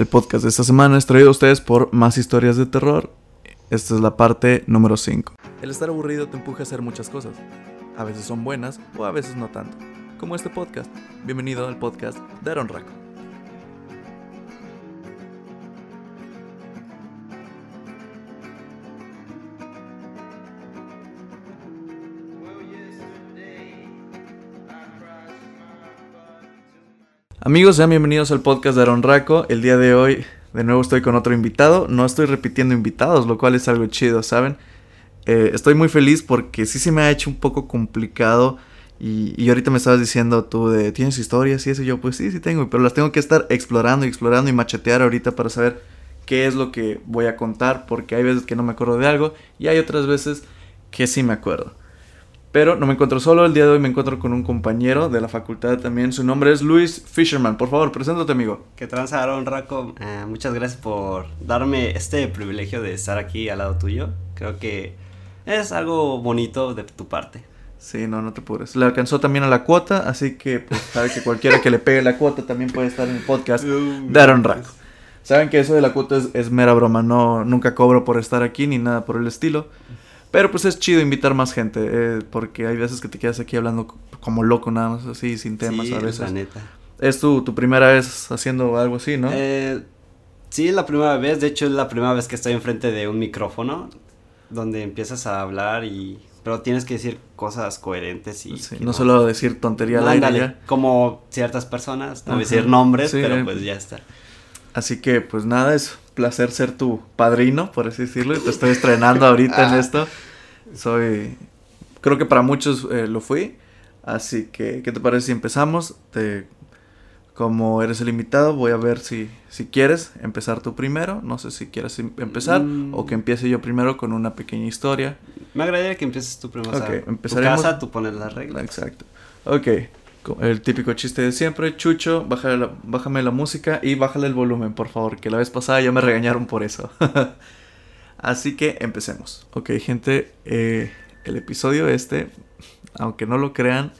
El podcast de esta semana es traído a ustedes por Más Historias de Terror. Esta es la parte número 5. El estar aburrido te empuja a hacer muchas cosas. A veces son buenas o a veces no tanto. Como este podcast. Bienvenido al podcast de Aaron Raco. Amigos, sean bienvenidos al podcast de Aaron Raco. El día de hoy, de nuevo estoy con otro invitado. No estoy repitiendo invitados, lo cual es algo chido, ¿saben? Eh, estoy muy feliz porque sí se me ha hecho un poco complicado. Y, y, ahorita me estabas diciendo tú de, ¿tienes historias y eso? Y yo, pues sí, sí tengo, pero las tengo que estar explorando y explorando y machetear ahorita para saber qué es lo que voy a contar, porque hay veces que no me acuerdo de algo y hay otras veces que sí me acuerdo. Pero no me encuentro solo, el día de hoy me encuentro con un compañero de la facultad también. Su nombre es Luis Fisherman. Por favor, preséntate, amigo. ¿Qué tranza, Aaron Raco? Eh, muchas gracias por darme este privilegio de estar aquí al lado tuyo. Creo que es algo bonito de tu parte. Sí, no, no te apures. Le alcanzó también a la cuota, así que pues sabe que cualquiera que le pegue la cuota también puede estar en el podcast de Aaron Raco. Saben que eso de la cuota es, es mera broma, no, nunca cobro por estar aquí ni nada por el estilo. Pero pues es chido invitar más gente, eh, porque hay veces que te quedas aquí hablando como loco nada más así, sin temas sí, a veces. La neta. Es tu, tu primera vez haciendo algo así, ¿no? Eh, sí, es la primera vez, de hecho es la primera vez que estoy enfrente de un micrófono, donde empiezas a hablar y... Pero tienes que decir cosas coherentes y... Sí, no, no, solo decir tontería al aire ya. Como ciertas personas, no decir nombres, Sí. pero pues ya está. Así que pues nada, es placer ser tu padrino, por así decirlo. Te estoy estrenando ahorita en esto. Soy, creo que para muchos eh, lo fui. Así que, ¿qué te parece si empezamos? Te, como eres el invitado, voy a ver si, si quieres empezar tú primero. No sé si quieres em- empezar Mm. o que empiece yo primero con una pequeña historia. Me agradaría que empieces tú primero. Ok, o sea, tu empezaremos- casa, tú pones las reglas. Exacto. Ok, el típico chiste de siempre. Chucho, la- bájame la música y bájale el volumen, por favor, que la vez pasada ya me regañaron por eso. Así que empecemos. Ok, gente, eh, el episodio este, aunque no lo crean,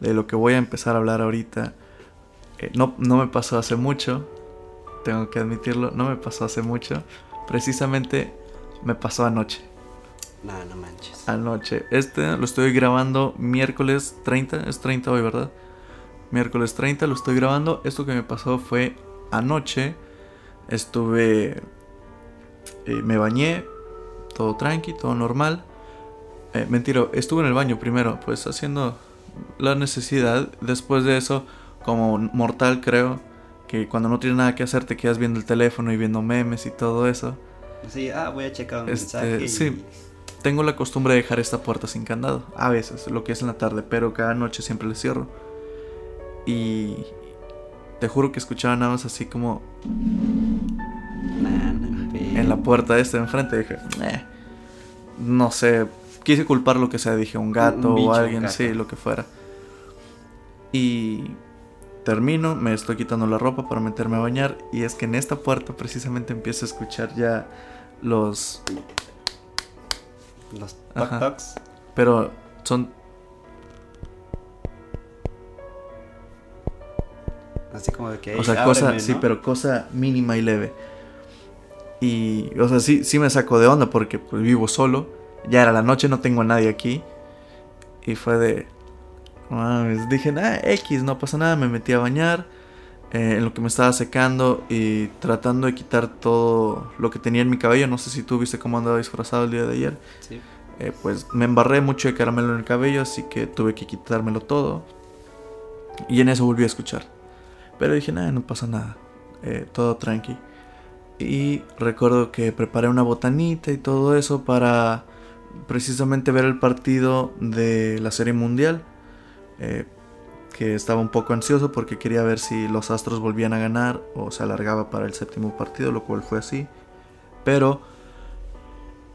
de lo que voy a empezar a hablar ahorita, eh, no, no me pasó hace mucho, tengo que admitirlo, no me pasó hace mucho, precisamente me pasó anoche. No, no manches. Anoche. Este lo estoy grabando miércoles 30. Es 30 hoy, ¿verdad? Miércoles 30 lo estoy grabando. Esto que me pasó fue anoche. Estuve... eh, me bañé. Todo tranqui, todo normal. Eh, mentira, estuve en el baño primero. Pues haciendo la necesidad. Después de eso, como mortal creo. Que cuando no tienes nada que hacer te quedas viendo el teléfono y viendo memes y todo eso. Sí, ah, voy a checar un Este, mensaje. y- sí. Tengo la costumbre de dejar esta puerta sin candado. A veces, lo que es en la tarde, pero cada noche siempre le cierro. Y te juro que escuchaba nada más así como en la puerta de este de enfrente. Dije, "Eh". no sé, quise culpar lo que sea. Dije un gato Un bicho, o alguien, gato. sí, lo que fuera. Y termino, me estoy quitando la ropa para meterme a bañar. Y es que en esta puerta precisamente empiezo a escuchar ya los Los Ajá. tocs. Pero son. Así como de que. O sea, "Ey, cosa. ábreme", Sí, pero cosa mínima y leve. Y. O sea, sí, sí me saco de onda porque pues vivo solo. Ya era la noche, no tengo a nadie aquí. Y fue de. mames, dije, ah, X, no pasa nada. Me metí a bañar. Eh, en lo que me estaba secando y tratando de quitar todo lo que tenía en mi cabello. No sé si tú viste cómo andaba disfrazado el día de ayer. Sí. Eh, pues me embarré mucho de caramelo en el cabello, así que tuve que quitármelo todo. Y en eso volví a escuchar. Pero dije, nada, no pasa nada. eh, todo tranqui. Y recuerdo que preparé una botanita y todo eso para precisamente ver el partido de la Serie Mundial. eh, estaba un poco ansioso porque quería ver si los Astros volvían a ganar o se alargaba para el séptimo partido, lo cual fue así. Pero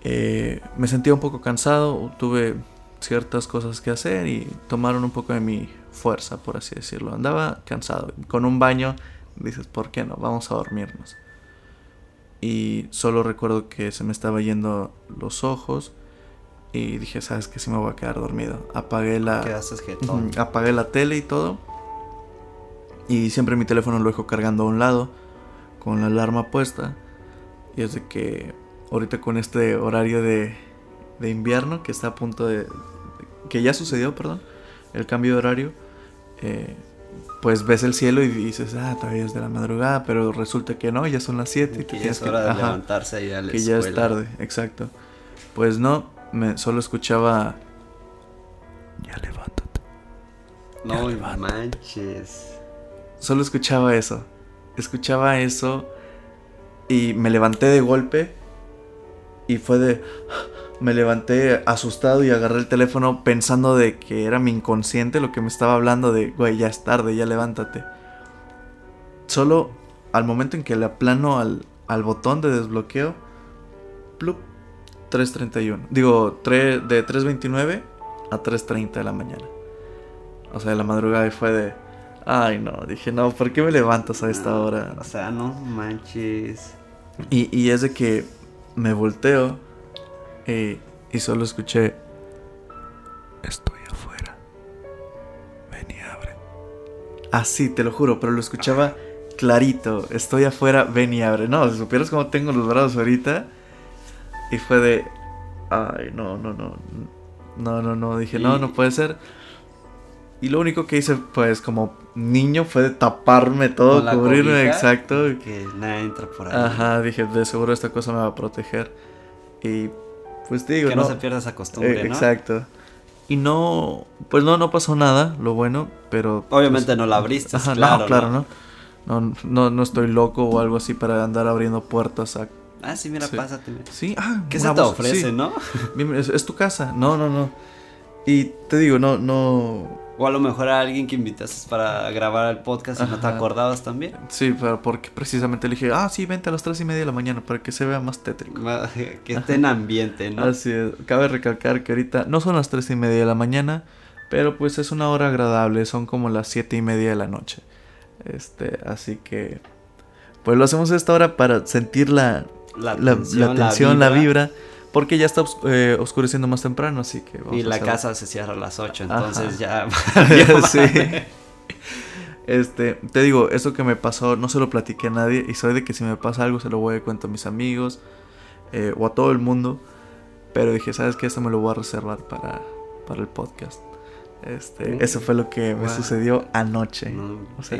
eh, me sentía un poco cansado, tuve ciertas cosas que hacer y tomaron un poco de mi fuerza, por así decirlo. Andaba cansado. Con un baño dices, ¿por qué no? Vamos a dormirnos. Y solo recuerdo que se me estaba yendo los ojos y dije, ¿sabes qué? Sí me voy a quedar dormido. Apagué la... Quedaste jetón. Ujú, Apagué la tele y todo. Y siempre mi teléfono lo dejo cargando a un lado. con la alarma puesta. Y es de que ahorita con este horario de, de invierno que está a punto de... que ya sucedió, perdón, el cambio de horario, eh, pues ves el cielo y dices, ah, todavía es de la madrugada, pero resulta que no, ya son las 7 y Que te ya tienes es que hora de ajá, levantarse y ir a la que ya es escuela. tarde, exacto. Pues no, me solo escuchaba ya levántate. No levanta. manches. Solo escuchaba eso. Escuchaba eso y me levanté de golpe y fue de me levanté asustado y agarré el teléfono pensando de que era mi inconsciente lo que me estaba hablando de, güey, ya es tarde, ya levántate. Solo al momento en que le aplano al, al botón de desbloqueo, plup, 3.31. Digo, tre- de 3.29 a 3.30 de la mañana. O sea, de la madrugada y fue de, ay no, dije, no, ¿por qué me levantas a esta hora? O sea, no manches. Y, y es de que me volteo y, y solo escuché, estoy afuera, ven y abre. Así, te lo juro, pero lo escuchaba clarito, estoy afuera, ven y abre. No, si supieras cómo tengo los brazos ahorita. Y fue de, ay, no, no, no, no, no, no, dije, no, Y- no puede ser. Y lo único que hice, pues, como niño, fue de taparme todo, la cubrirme, cobija, exacto. Que nada entra por ahí. Ajá, dije, de seguro esta cosa me va a proteger. Y pues te digo, Que no, se pierda esa costumbre, Eh, ¿no? Exacto. Y no, pues no, no pasó nada, lo bueno, pero... Obviamente pues, no la abriste, Ajá, claro. no, claro, ¿no? No, no, no estoy loco o algo así para andar abriendo puertas a... Ah, sí, mira, Sí. pásate. Sí, ah, ¿Qué se te ofrece, sí. no? Es, es tu casa, no, no, no. Y te digo, no, no... O a lo mejor a alguien que invitaste para grabar el podcast y no te acordabas también. Sí, pero porque precisamente le dije, ah, sí, vente a las tres y media de la mañana para que se vea más tétrico. Que esté en ambiente, ¿no? Así es. Cabe recalcar que ahorita no son las tres y media de la mañana, pero pues es una hora agradable, son como las siete y media de la noche. Este, así que pues lo hacemos a esta hora para sentir la, La la, tensión, la tensión, la vibra. vibra. porque ya está os- eh, oscureciendo más temprano, así que vamos Y la casa se cierra a las 8, entonces ya. sí. Este, te digo, eso que me pasó no se lo platiqué a nadie y soy de que si me pasa algo se lo voy a contar a mis amigos eh, o a todo el mundo. Pero dije, ¿sabes qué? Esto me lo voy a reservar para, para el podcast. Este, Mm. eso fue lo que me sucedió anoche. No, O sea-.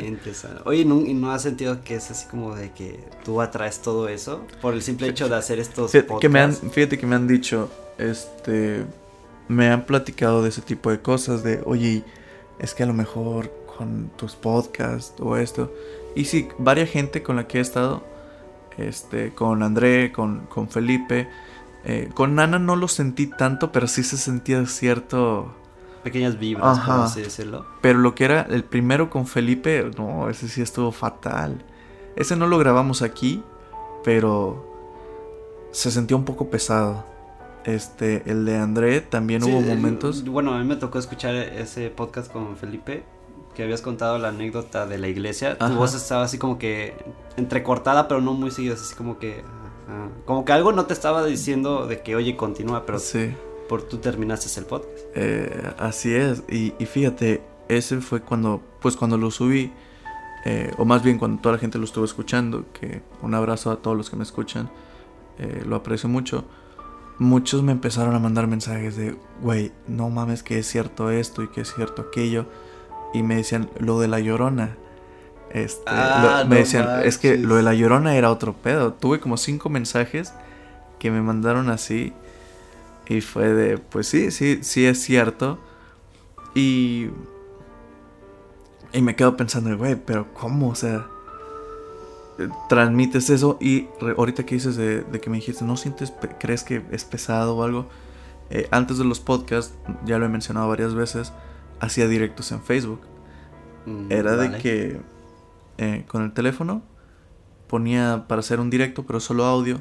Oye, ¿no, ¿y no has sentido que es así como de que tú atraes todo eso? Por el simple hecho de hacer estos Fíjate podcasts. que, me han, fíjate que me han dicho, este, me han platicado de ese tipo de cosas, de, oye, es que a lo mejor con tus podcasts o esto. Y sí, varias gente con la que he estado, este, con André, con, con Felipe, eh, con Nana no lo sentí tanto, pero sí se sentía cierto... Pequeñas vibras, por Ajá. así decirlo. Pero lo que era el primero con Felipe, no, ese sí estuvo fatal. Ese no lo grabamos aquí, pero se sentía un poco pesado. Este, el de André también Sí, hubo el- momentos. Bueno, a mí me tocó escuchar ese podcast con Felipe, que habías contado la anécdota de la iglesia. Tu voz estaba así como que entrecortada, pero no muy seguida, así como que... Como que algo no te estaba diciendo de que, oye, continúa, pero Sí, por tú terminaste el podcast. eh, así es. Y, y fíjate, ese fue cuando, pues cuando lo subí, eh, o más bien cuando toda la gente lo estuvo escuchando, que un abrazo a todos los que me escuchan, eh, lo aprecio mucho. Muchos me empezaron a mandar mensajes de, güey, no mames que es cierto esto y que es cierto aquello. Y me decían, lo de la llorona. Este, Ah, lo- me no decían, es que lo de la llorona era otro pedo. Tuve como cinco mensajes que me mandaron así. Y fue de, pues sí, sí, sí es cierto. Y. Y me quedo pensando, güey, pero ¿cómo? O sea. Transmites eso y re- ahorita que dices de, de que me dijiste, ¿no sientes, crees que es pesado o algo? Eh, antes de los podcasts, ya lo he mencionado varias veces, hacía directos en Facebook. Mm, Era de que eh, con el teléfono ponía para hacer un directo, pero solo audio.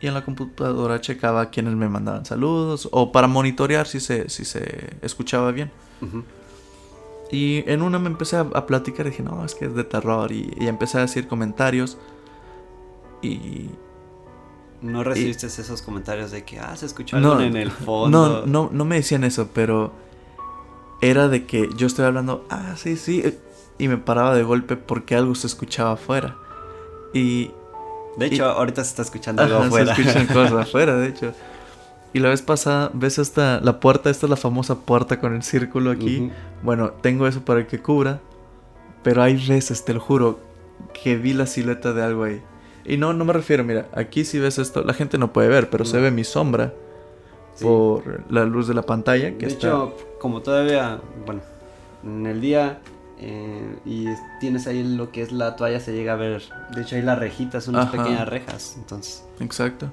Y en la computadora checaba quienes me mandaban saludos o para monitorear si se, si se escuchaba bien. Ujú. Y en una me empecé a, a platicar y dije, no, es que es de terror. Y, y empecé a decir comentarios. Y. ¿No recibiste esos comentarios de que, ah, se escuchó No, algo en el fondo? No, no, no me decían eso, pero era de que yo estoy hablando, ah, sí, sí, y me paraba de golpe porque algo se escuchaba afuera. Y, De hecho, Y- ahorita se está escuchando algo Ajá, afuera. Se escuchan cosas afuera, de hecho. Y la vez pasada, ¿ves esta, la puerta? Esta es la famosa puerta con el círculo aquí. Bueno, tengo eso para que cubra. Pero hay veces, te lo juro, que vi la silueta de algo ahí. Y no, no me refiero, mira, aquí si ves esto, la gente no puede ver, pero se ve mi sombra Sí. por la luz de la pantalla. Que de está... hecho, como todavía, bueno, en el día eh, y tienes ahí lo que es la toalla, se llega a ver. De hecho, hay las rejitas, unas Ajá. pequeñas rejas. Entonces, Exacto.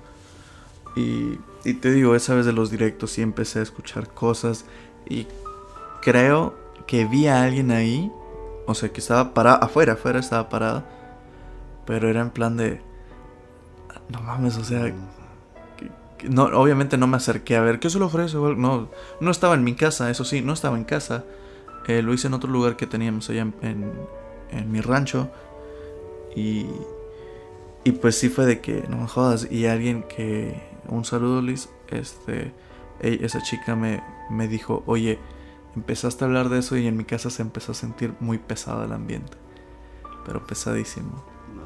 Y, y te digo, esa vez de los directos sí empecé a escuchar cosas y creo que vi a alguien ahí, o sea, que estaba parado, afuera, afuera estaba parado, pero era en plan de... No mames, o sea, que- que no, obviamente no me acerqué a ver qué se le ofrece. No, no estaba en mi casa, eso sí, no estaba en casa. Eh, lo hice en otro lugar que teníamos allá en, en- en mi rancho. Y, y pues sí fue de que, no me jodas. Y alguien que, un saludo Liz, este, esa chica me, me dijo, oye, empezaste a hablar de eso y en mi casa se empezó a sentir muy pesado el ambiente. Pero pesadísimo. no.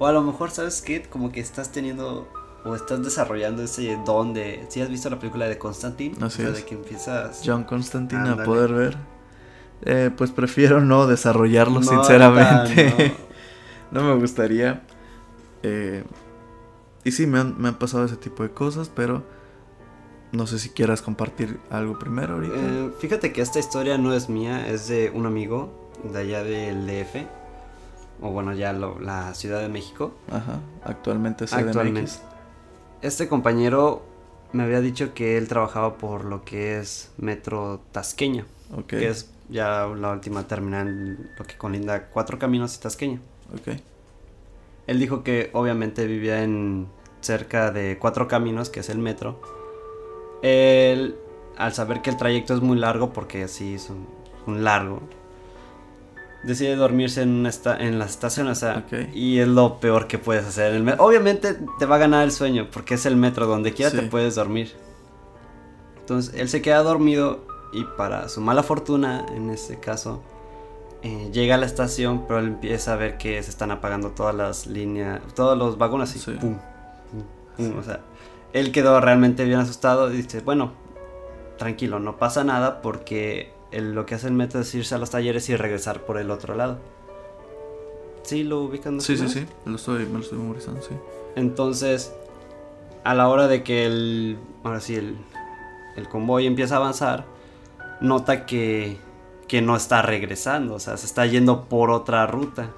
O a lo mejor, ¿sabes qué? Como que estás teniendo o estás desarrollando ese don de. Si has visto la película de Constantine, Así o sea, es. de que empiezas. John Constantine a poder ver. Eh, pues prefiero no desarrollarlo, No, sinceramente. no. no. me gustaría. Eh, y sí, me han, me han pasado ese tipo de cosas, pero no sé si quieras compartir algo primero ahorita. Eh, fíjate que esta historia no es mía, es de un amigo de allá del DF. O bueno, ya lo- la Ciudad de México. Ajá, actualmente CDMX. Actualmente. Este compañero me había dicho que él trabajaba por lo que es Metro Tasqueña, Ok, que es ya la última terminal, lo que colinda Cuatro Caminos y Tasqueña. ok. Él dijo que obviamente vivía en cerca de Cuatro Caminos, que es el metro. Él, al saber que el trayecto es muy largo, porque sí es un, un largo, decide dormirse en, una esta- en la estación, o sea, Ok. y es lo peor que puedes hacer. en el me- Obviamente te va a ganar el sueño, porque es el metro, donde quiera Sí. te puedes dormir. Entonces él se queda dormido y para su mala fortuna, en este caso, eh, llega a la estación, pero él empieza a ver que se están apagando todas las líneas, todos los vagones y Sí. pum, pum, pum, o sea, él quedó realmente bien asustado y dice, bueno, tranquilo, no pasa nada porque lo que hace el metro es irse a los talleres y regresar por el otro lado. ¿Sí lo ubican? Sí, sí, sí, me lo estoy, me lo estoy memorizando, sí. Entonces, a la hora de que el, ahora sí, el, el convoy empieza a avanzar, nota que, que no está regresando, o sea, se está yendo por otra ruta.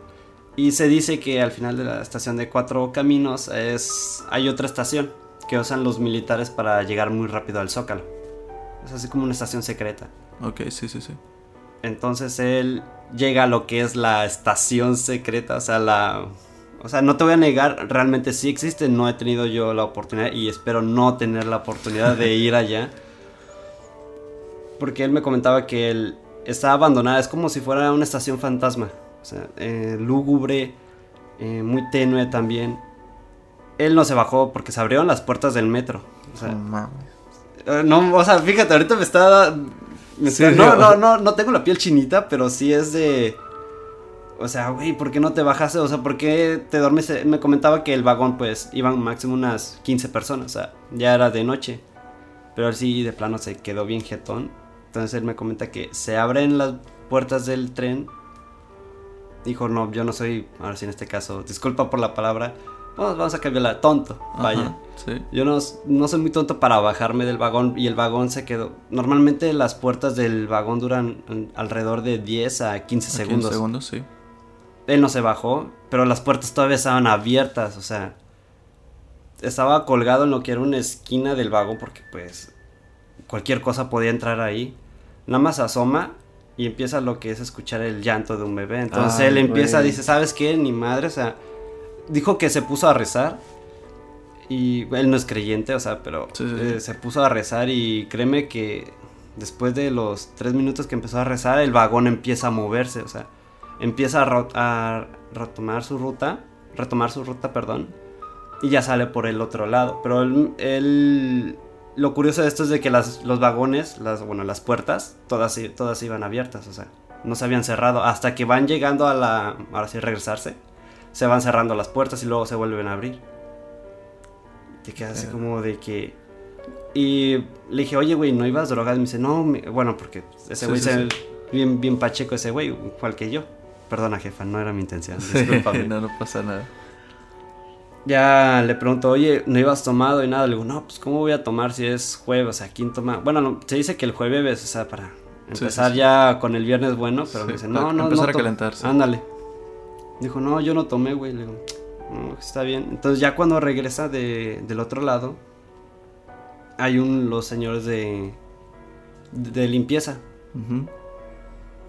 Y se dice que al final de la estación de Cuatro Caminos es, hay otra estación que usan los militares para llegar muy rápido al Zócalo. Es así como una estación secreta. Ok, sí, sí, sí. Entonces él llega a lo que es la estación secreta, o sea, la... O sea, no te voy a negar, realmente sí existe, no he tenido yo la oportunidad y espero no tener la oportunidad de ir allá. Porque él me comentaba que él está abandonada, es como si fuera una estación fantasma. O sea, eh, lúgubre, eh, muy tenue también. Él no se bajó porque se abrieron las puertas del metro. O sea, mames. eh, No, o sea, fíjate, ahorita me está. me Sí, está- no, no, no, no tengo la piel chinita, pero sí es de. O sea, güey, ¿por qué no te bajaste? O sea, ¿por qué te dormiste? Me comentaba que el vagón, pues, iban máximo unas 15 personas, o sea, ya era de noche. Pero él sí, de plano, se quedó bien jetón. Entonces él me comenta que se abren las puertas del tren. Dijo, no, yo no soy, ahora sí en este caso, disculpa por la palabra. Vamos, vamos a cambiarla, tonto, vaya. Ajá, sí. Yo no, no soy muy tonto para bajarme del vagón y el vagón se quedó. Normalmente las puertas del vagón duran alrededor de 10 a 15 Aquí en segundos. segundos, sí. Él no se bajó, pero las puertas todavía estaban abiertas, o sea, estaba colgado en lo que era una esquina del vagón porque pues cualquier cosa podía entrar ahí. Nada más asoma y empieza lo que es escuchar el llanto de un bebé. Entonces Ay, él empieza, güey. dice, ¿sabes qué? Ni madre, o sea, dijo que se puso a rezar. Y él no es creyente, o sea, pero Sí, sí, sí. eh, se puso a rezar y créeme que después de los tres minutos que empezó a rezar, el vagón empieza a moverse, o sea, empieza a, ro- a retomar su ruta, retomar su ruta, perdón, y ya sale por el otro lado. Pero él, él- lo curioso de esto es de que las, los vagones, las, bueno, las puertas, todas, todas iban abiertas, o sea, no se habían cerrado hasta que van llegando a la, ahora sí, regresarse. se van cerrando las puertas y luego se vuelven a abrir. Te quedas así como de que... Y le dije, oye, güey, ¿no ibas drogado? Y me dice, no, mi- bueno, porque ese güey sí. Bien, bien pacheco ese güey, igual que yo. Perdona, jefa, no era mi intención. No, no pasa nada. Ya le pregunto, oye, ¿no ibas tomado y nada? Le digo, no, pues ¿cómo voy a tomar si es jueves? O sea, ¿quién toma? Bueno, no, se dice que el jueves, o sea, para empezar sí, sí. ya con el viernes bueno, pero me dice, no, no, empezar no a calentarse. Ándale. Dijo, no, yo no tomé, güey. Le digo, "No, está bien. Entonces ya cuando regresa de, del otro lado, hay un, los señores de, de limpieza. Ujú.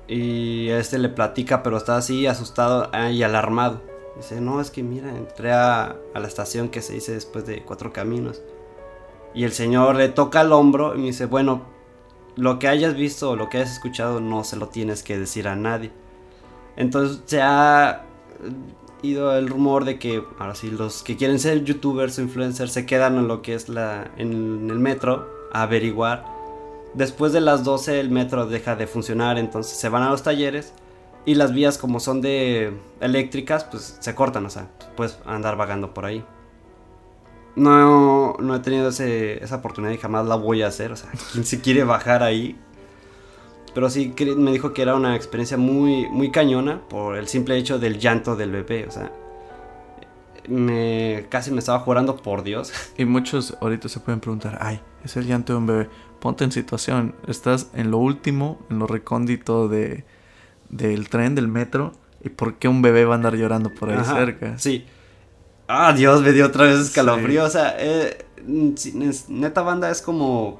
Y a este le platica, pero está así asustado ah, y alarmado. Dice, no, es que mira, entré a, la estación que se dice después de cuatro caminos. Y el señor le toca el hombro y me dice, bueno, lo que hayas visto o lo que hayas escuchado no se lo tienes que decir a nadie. Entonces se ha eh, ido el rumor de que ahora sí los que quieren ser youtubers o influencers se quedan en lo que es la en el metro a averiguar. Después de las 12 el metro deja de funcionar, entonces se van a los talleres y las vías como son de eléctricas, pues se cortan, o sea, puedes andar vagando por ahí. No, no he tenido ese- esa oportunidad y jamás la voy a hacer, o sea, quien se quiere bajar ahí. Pero sí me dijo que era una experiencia muy, muy cañona por el simple hecho del llanto del bebé, o sea, me casi me estaba jurando por Dios. Y muchos ahorita se pueden preguntar, ay, es el llanto de un bebé. Ponte en situación, estás en lo último, en lo recóndito de, del tren, del metro, y por qué un bebé va a andar llorando por ahí Ajá, cerca. Sí. Ah, Dios, me dio otra vez escalofrío. Sí. O sea, eh, mm, neta banda es como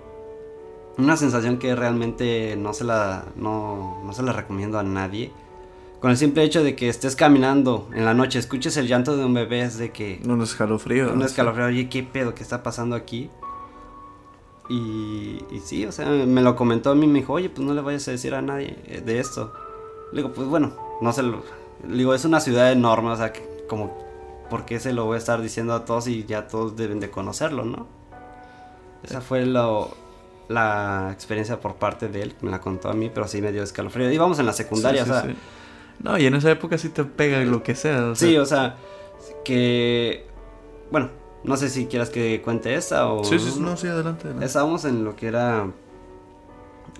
una sensación que realmente no se la, no, no se la recomiendo a nadie. Con el simple hecho de que estés caminando en la noche, escuches el llanto de un bebé, es de que Un escalofrío. un escalofrío, oye, ¿qué pedo? ¿Qué está pasando aquí? Y, y sí, o sea, me lo comentó a mí, me dijo, oye, pues no le vayas a decir a nadie eh, de esto. Le digo, pues bueno, no se lo... Le digo, es una ciudad enorme, o sea, que como, ¿por qué se lo voy a estar diciendo a todos y ya todos deben de conocerlo, no? Esa fue lo, la experiencia por parte de él, me la contó a mí, pero sí me dio escalofrío. Íbamos en la secundaria, Sí, o sí, sea... sí. No, y en esa época sí te pega lo que sea. o sea, Sí, o sea, que... Bueno, no sé si quieras que cuente esta o... sí, sí, sí, no, sí, adelante. adelante. Estábamos en lo que era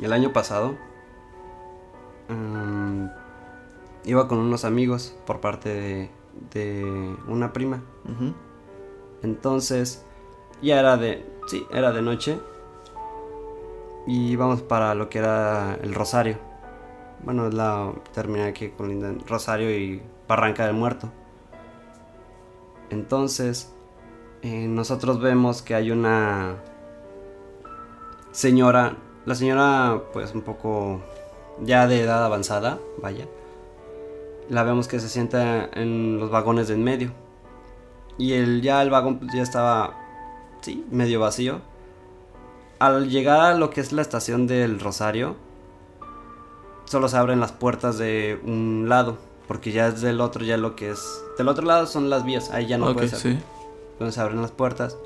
el año pasado. Mm, iba con unos amigos por parte de, de una prima. Entonces, ya era de... Sí, era de noche. Y íbamos para lo que era el Rosario. Bueno, es la terminal que colinda Rosario y Barranca del Muerto. Entonces, eh, nosotros vemos que hay una señora, la señora pues un poco ya de edad avanzada, vaya. La vemos que se sienta en los vagones de en medio. Y el, ya el vagón pues, ya estaba, sí, medio vacío. Al llegar a lo que es la estación del Rosario, solo se abren las puertas de un lado. Porque ya es del otro, ya lo que es... Del otro lado son las vías, ahí ya no ok, puedes sí. donde se abren las puertas.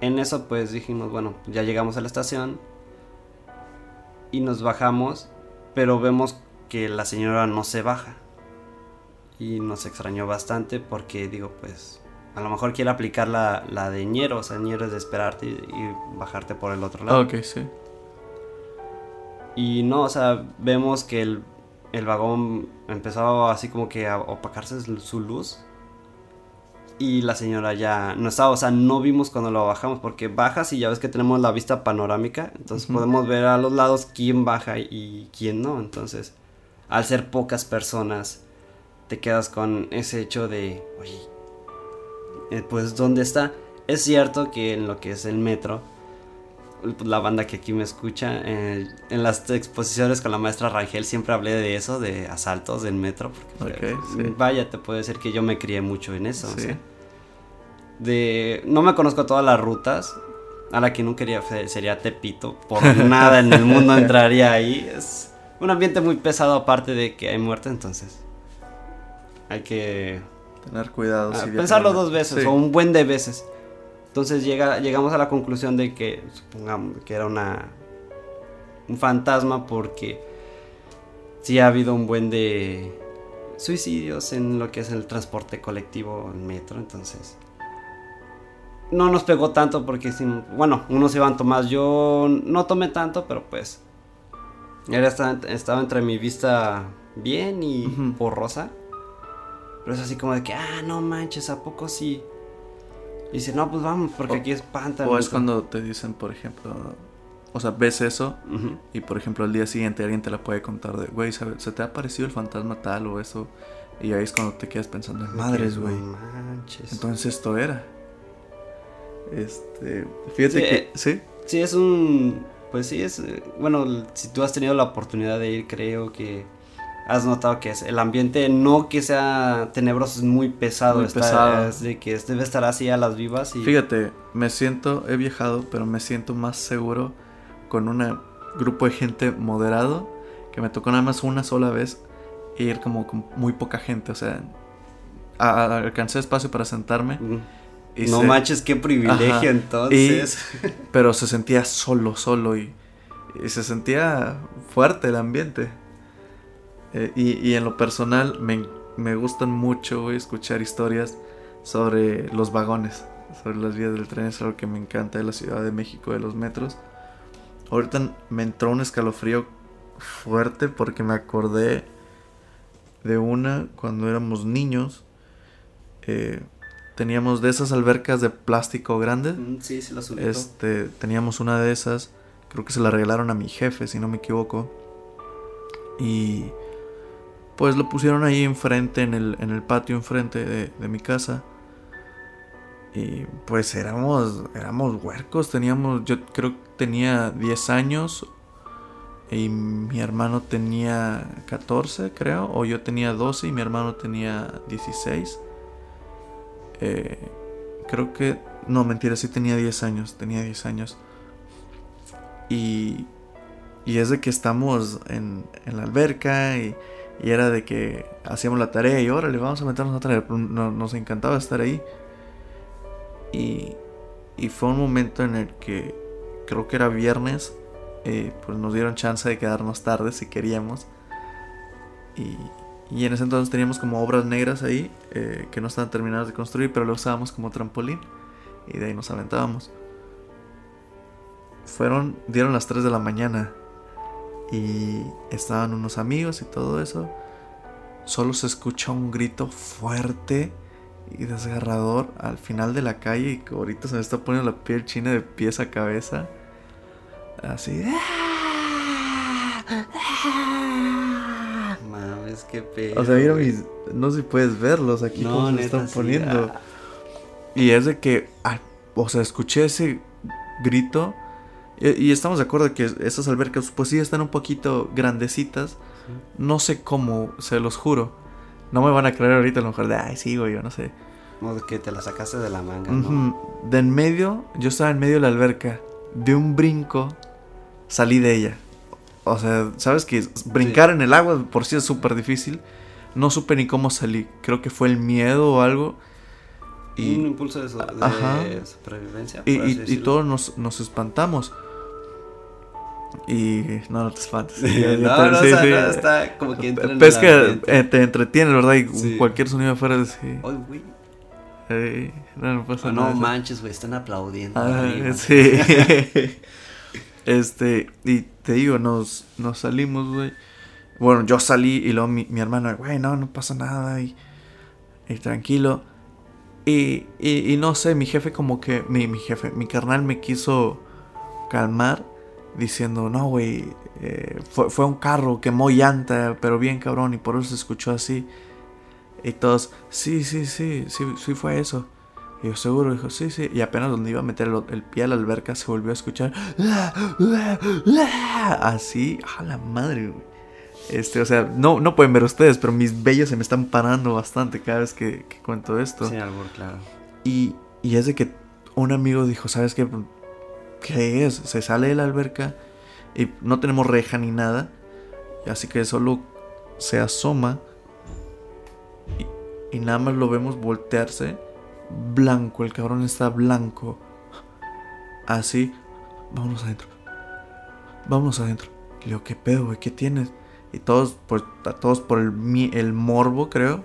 En eso pues dijimos, bueno, ya llegamos a la estación y nos bajamos, pero vemos que la señora no se baja. Y nos extrañó bastante porque digo, pues a lo mejor quiere aplicar la, la de ñero, o sea, ñero es de esperarte y, y bajarte por el otro lado. Ah, ok, sí. Y no, o sea, vemos que el, el vagón empezó así como que a opacarse su su luz. Y la señora ya no estaba, o sea, no vimos cuando lo bajamos, porque bajas y ya ves que tenemos la vista panorámica, entonces podemos ver a los lados quién baja y quién no. Entonces, al ser pocas personas, te quedas con ese hecho de, oye, eh, pues, ¿dónde está? Es cierto que en lo que es el metro, la banda que aquí me escucha, eh, en las exposiciones con la maestra Rangel siempre hablé de eso, de asaltos del metro. Porque, pues, sí. Vaya, te puedo decir que yo me crié mucho en eso. o Sí. sea, de, no me conozco todas las rutas. A la que no quería sería Tepito. Por nada en el mundo entraría ahí. Es un ambiente muy pesado aparte de que hay muerte, entonces. Hay que Tener cuidado. Ah, pensarlo dos veces Sí. o un buen de veces. Entonces llega, llegamos a la conclusión de que supongamos que era una un fantasma porque sí ha habido un buen de suicidios en lo que es el transporte colectivo, el metro, entonces no nos pegó tanto porque, bueno, unos iban tomar, yo no tomé tanto, pero pues era, estaba, entre mi vista bien y borrosa. Pero es así como de que, ah, no manches, ¿a poco sí? Y dice, no, pues vamos, porque aquí espanta. O es cuando te dicen, por ejemplo, o sea, ves eso y, por ejemplo, al día siguiente alguien te la puede contar de, güey, ¿se te ha parecido el fantasma tal o eso? Y ahí es cuando te quedas pensando, madres, güey. No manches. Entonces esto era. Este, fíjate que, eh, ¿sí? Sí, es un, pues sí, es, eh, bueno, si tú has tenido la oportunidad de ir, creo que has notado que es el ambiente no que sea tenebroso, es muy pesado, muy pesado. de que debe estar así a las vivas y... Fíjate, me siento, he viajado, pero me siento más seguro con un grupo de gente moderado, que me tocó nada más una sola vez ir como con muy poca gente, o sea, alcancé espacio para sentarme no manches, qué privilegio entonces. pero se sentía solo, solo y, se sentía fuerte el ambiente. Eh, y, en lo personal me, gustan mucho escuchar historias sobre los vagones, sobre las vías del tren, es algo que me encanta de la Ciudad de México, de los metros. Ahorita me entró un escalofrío fuerte porque me acordé de una cuando éramos niños. Eh, teníamos de esas albercas de plástico grandes. Mm, sí, sí, las Este, teníamos una de esas, creo que se la regalaron a mi jefe, si no me equivoco. Y pues lo pusieron ahí enfrente, en el, en el patio enfrente de, de mi casa. Y pues éramos, éramos huercos, teníamos, yo creo que tenía 10 años y mi hermano tenía 14, creo, o yo tenía 12 y mi hermano tenía 16. Eh, creo que... No, mentira, sí tenía 10 años. Tenía 10 años. Y... Y es de que estamos en, en la alberca y, y, era de que hacíamos la tarea y órale, vamos a meternos a tarea. nos encantaba estar ahí. Y, y fue un momento en el que creo que era viernes. Eh, pues nos dieron chance de quedarnos tarde si queríamos. Y, y en ese entonces teníamos como obras negras ahí eh, que no estaban terminadas de construir, pero lo usábamos como trampolín y de ahí nos aventábamos. Fueron, dieron las 3 de la mañana y estaban unos amigos y todo eso. Solo se escucha un grito fuerte y desgarrador al final de la calle y que ahorita se me está poniendo la piel china de pies a cabeza. Así. qué pedo. O sea, mira mis. No sé si puedes verlos aquí como se están poniendo. Ah. Y es de que. Ah, o sea, escuché ese grito. Y, estamos de acuerdo que esas albercas, pues sí, están un poquito grandecitas. No sé cómo, se los juro. No me van a creer ahorita a lo mejor de, ay, sí, güey, yo no sé. Como que te la sacaste de la manga, De en medio, yo estaba en medio de la alberca. De un brinco, salí de ella. O sea, sabes que brincar en el agua por sí es súper difícil. No supe ni cómo salí. Creo que fue el miedo o algo. Y, un impulso de, supervivencia. Y, todos nos, espantamos. Y no, no te espantes. no, no, está como que entra en eh, te entretiene, ¿verdad? Y cualquier sonido afuera es Ay, güey. no, no pasa nada. No manches, güey, están aplaudiendo. Ah, sí. este, y te digo, nos, nos salimos, güey. Bueno, yo salí y luego mi, mi hermano, güey, no, no pasa nada y, y tranquilo. Y, y, no sé, mi jefe como que, mi, mi jefe, mi carnal me quiso calmar diciendo, no, güey, eh, fue, fue, un carro, quemó llanta, pero bien cabrón y por eso se escuchó así. Y todos, sí, sí, sí, sí, sí fue eso. Y yo seguro dijo, sí, sí. Y apenas donde iba a meter el, pie a la alberca se volvió a escuchar. Así, a la madre, güey. Este, o sea, no, no pueden ver ustedes, pero mis bellos se me están parando bastante cada vez que, cuento esto. Sí, algo claro. Y, y es de que un amigo dijo, ¿sabes qué? ¿Qué es? Se sale de la alberca y no tenemos reja ni nada. Así que solo se asoma y, nada más lo vemos voltearse blanco, el cabrón está blanco. Así, vámonos adentro. Vámonos adentro. Le digo, ¿qué pedo, güey? ¿Qué tienes? Y todos por, todos por el, el morbo, creo,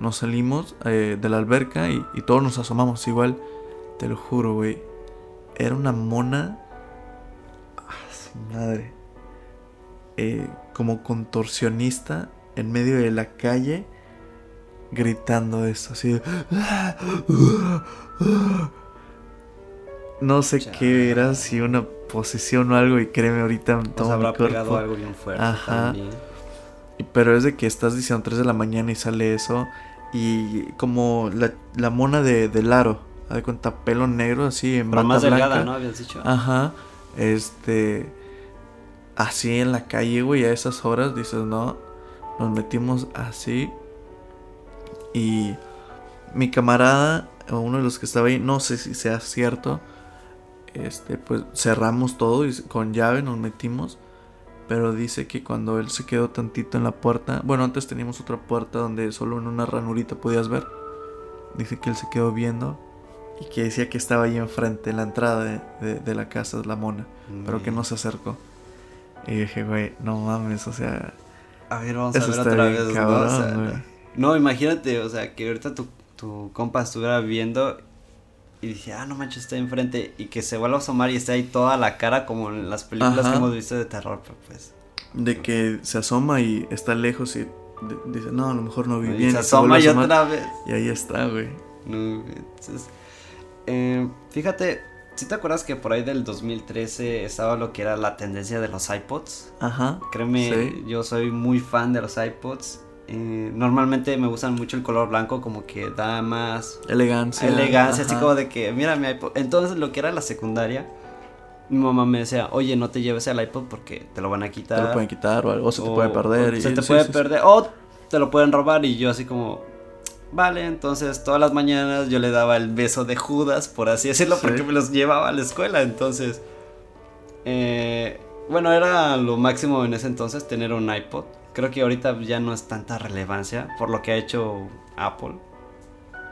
nos salimos eh, de la alberca y, y, todos nos asomamos igual. Te lo juro, güey. Era una mona. Ah, su madre. Eh, como contorsionista en medio de la calle gritando eso, así No sé qué era, si una posesión o algo, y créeme, ahorita todo habrá pegado algo bien fuerte Ajá. Pero es de que estás diciendo 3 de la mañana y sale eso, y como la, mona de, de Laro, de cuenta, pelo negro, así en Pero más delgada, ¿no? Habías dicho. Ajá, este... Así en la calle, güey, a esas horas dices, no, nos metimos así y mi camarada, uno de los que estaba ahí, no sé si sea cierto, este, pues cerramos todo y con llave nos metimos. Pero dice que cuando él se quedó tantito en la puerta, bueno, antes teníamos otra puerta donde solo en una ranurita podías ver. Dice que él se quedó viendo y que decía que estaba ahí enfrente, en la entrada de, la casa de la mona, pero que no se acercó. Y dije, güey, no mames, o sea. A ver, vamos a ver otra vez. Cabrón, no, imagínate, o sea, que ahorita tu, tu compa estuviera viendo y dije, ah, no manches, está enfrente. Y que se vuelva a asomar y esté ahí toda la cara como en las películas que hemos visto de terror, pues. De que se asoma y está lejos y dice, no, a lo mejor no vi bien. Se asoma y otra vez. Y ahí está, güey. No, entonces, eh, fíjate, ¿sí te acuerdas que por ahí del 2013 estaba lo que era la tendencia de los iPods? Ajá. Créeme, yo soy muy fan de los iPods. Eh, normalmente me gustan mucho el color blanco, como que da más elegancia. Elegancia, así como de que, mira mi iPod. Entonces, lo que era la secundaria, mi mamá me decía, oye, no te lleves el iPod porque te lo van a quitar. Te lo pueden quitar o algo, se te puede perder. se te puede perder, o te lo pueden robar. Y yo, así como, vale, entonces todas las mañanas yo le daba el beso de Judas, por así decirlo, porque me los llevaba a la escuela. Entonces, eh, bueno, era lo máximo en ese entonces tener un iPod. Creo que ahorita ya no es tanta relevancia por lo que ha hecho Apple.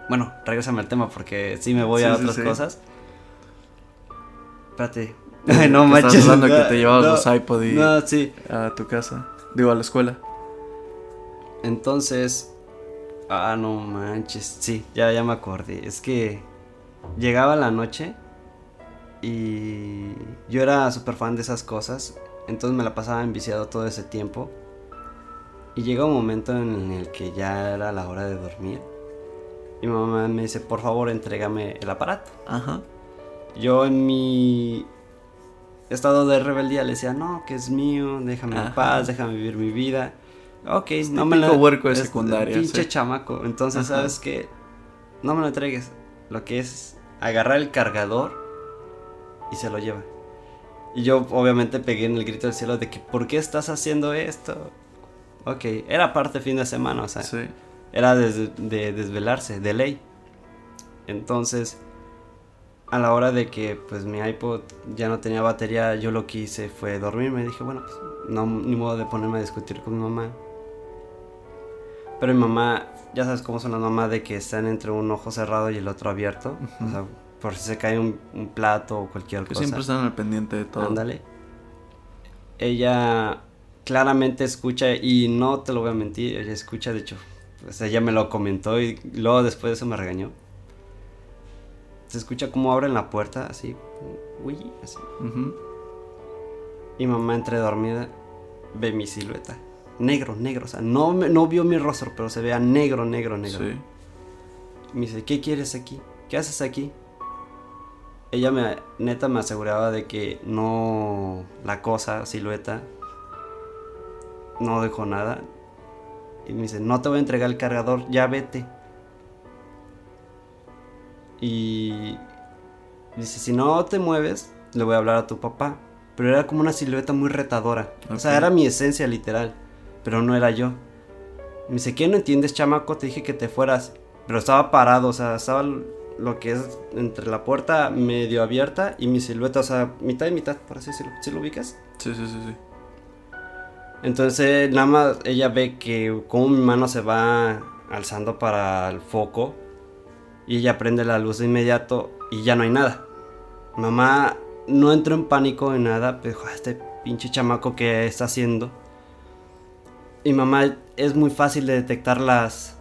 Bueno, regresame al tema porque sí me voy a otras cosas. Espérate. Ay, no manches. Estás hablando que te llevabas los iPod y no, sí. a tu casa. Digo, a la escuela. Entonces, ah, no manches. Sí, ya, ya me acordé. Es que llegaba la noche y yo era súper fan de esas cosas. Entonces me la pasaba enviciado todo ese tiempo. Y llega un momento en el que ya era la hora de dormir. Y mi mamá me dice, por favor, entrégame el aparato. Ajá. Yo en mi estado de rebeldía le decía, no, que es mío, déjame en paz, déjame vivir mi vida. Ok, no me lo... huerco de secundaria. Pinche chamaco. Entonces, ¿sabes qué? No me lo entregues. Lo que es agarrar el cargador y se lo lleva. Y yo obviamente pegué en el grito del cielo de que, ¿por qué estás haciendo esto? Ok, era parte fin de semana, o sea, era de, desvelarse, de ley. Entonces, a la hora de que pues mi iPod ya no tenía batería, yo lo que hice fue dormirme. Dije, bueno, pues no, ni modo de ponerme a discutir con mi mamá. Pero mi mamá, ya sabes cómo son las mamás de que están entre un ojo cerrado y el otro abierto. O sea, por si se cae un, plato o cualquier que cosa. Siempre están al pendiente de todo. Ándale. Ella claramente escucha y no te lo voy a mentir, ella escucha, de hecho, pues ella me lo comentó y luego después de eso me regañó. Se escucha como abren la puerta, así, uy, así. Y mamá entre dormida ve mi silueta. Negro, negro, o sea, no, no vio mi rostro, pero se vea negro, negro, negro. Sí. me dice, ¿qué quieres aquí? ¿Qué haces aquí? Ella me, neta me aseguraba de que no la cosa, silueta, no dejó nada. Y me dice, no te voy a entregar el cargador, ya vete. Y dice, si no te mueves, le voy a hablar a tu papá. Pero era como una silueta muy retadora. O sea, era mi esencia literal. Pero no era yo. Me dice, ¿qué no entiendes, chamaco? Te dije que te fueras. Pero estaba parado, o sea, estaba lo que es entre la puerta medio abierta y mi silueta, o sea, mitad y mitad, por así decirlo. ¿Sí lo ubicas? Sí, sí, sí, sí. Entonces nada más ella ve que como mi mano se va alzando para el foco y ella prende la luz de inmediato y ya no hay nada. Mamá no entró en pánico en nada, pero este pinche chamaco que está haciendo. Y mamá es muy fácil de detectar las...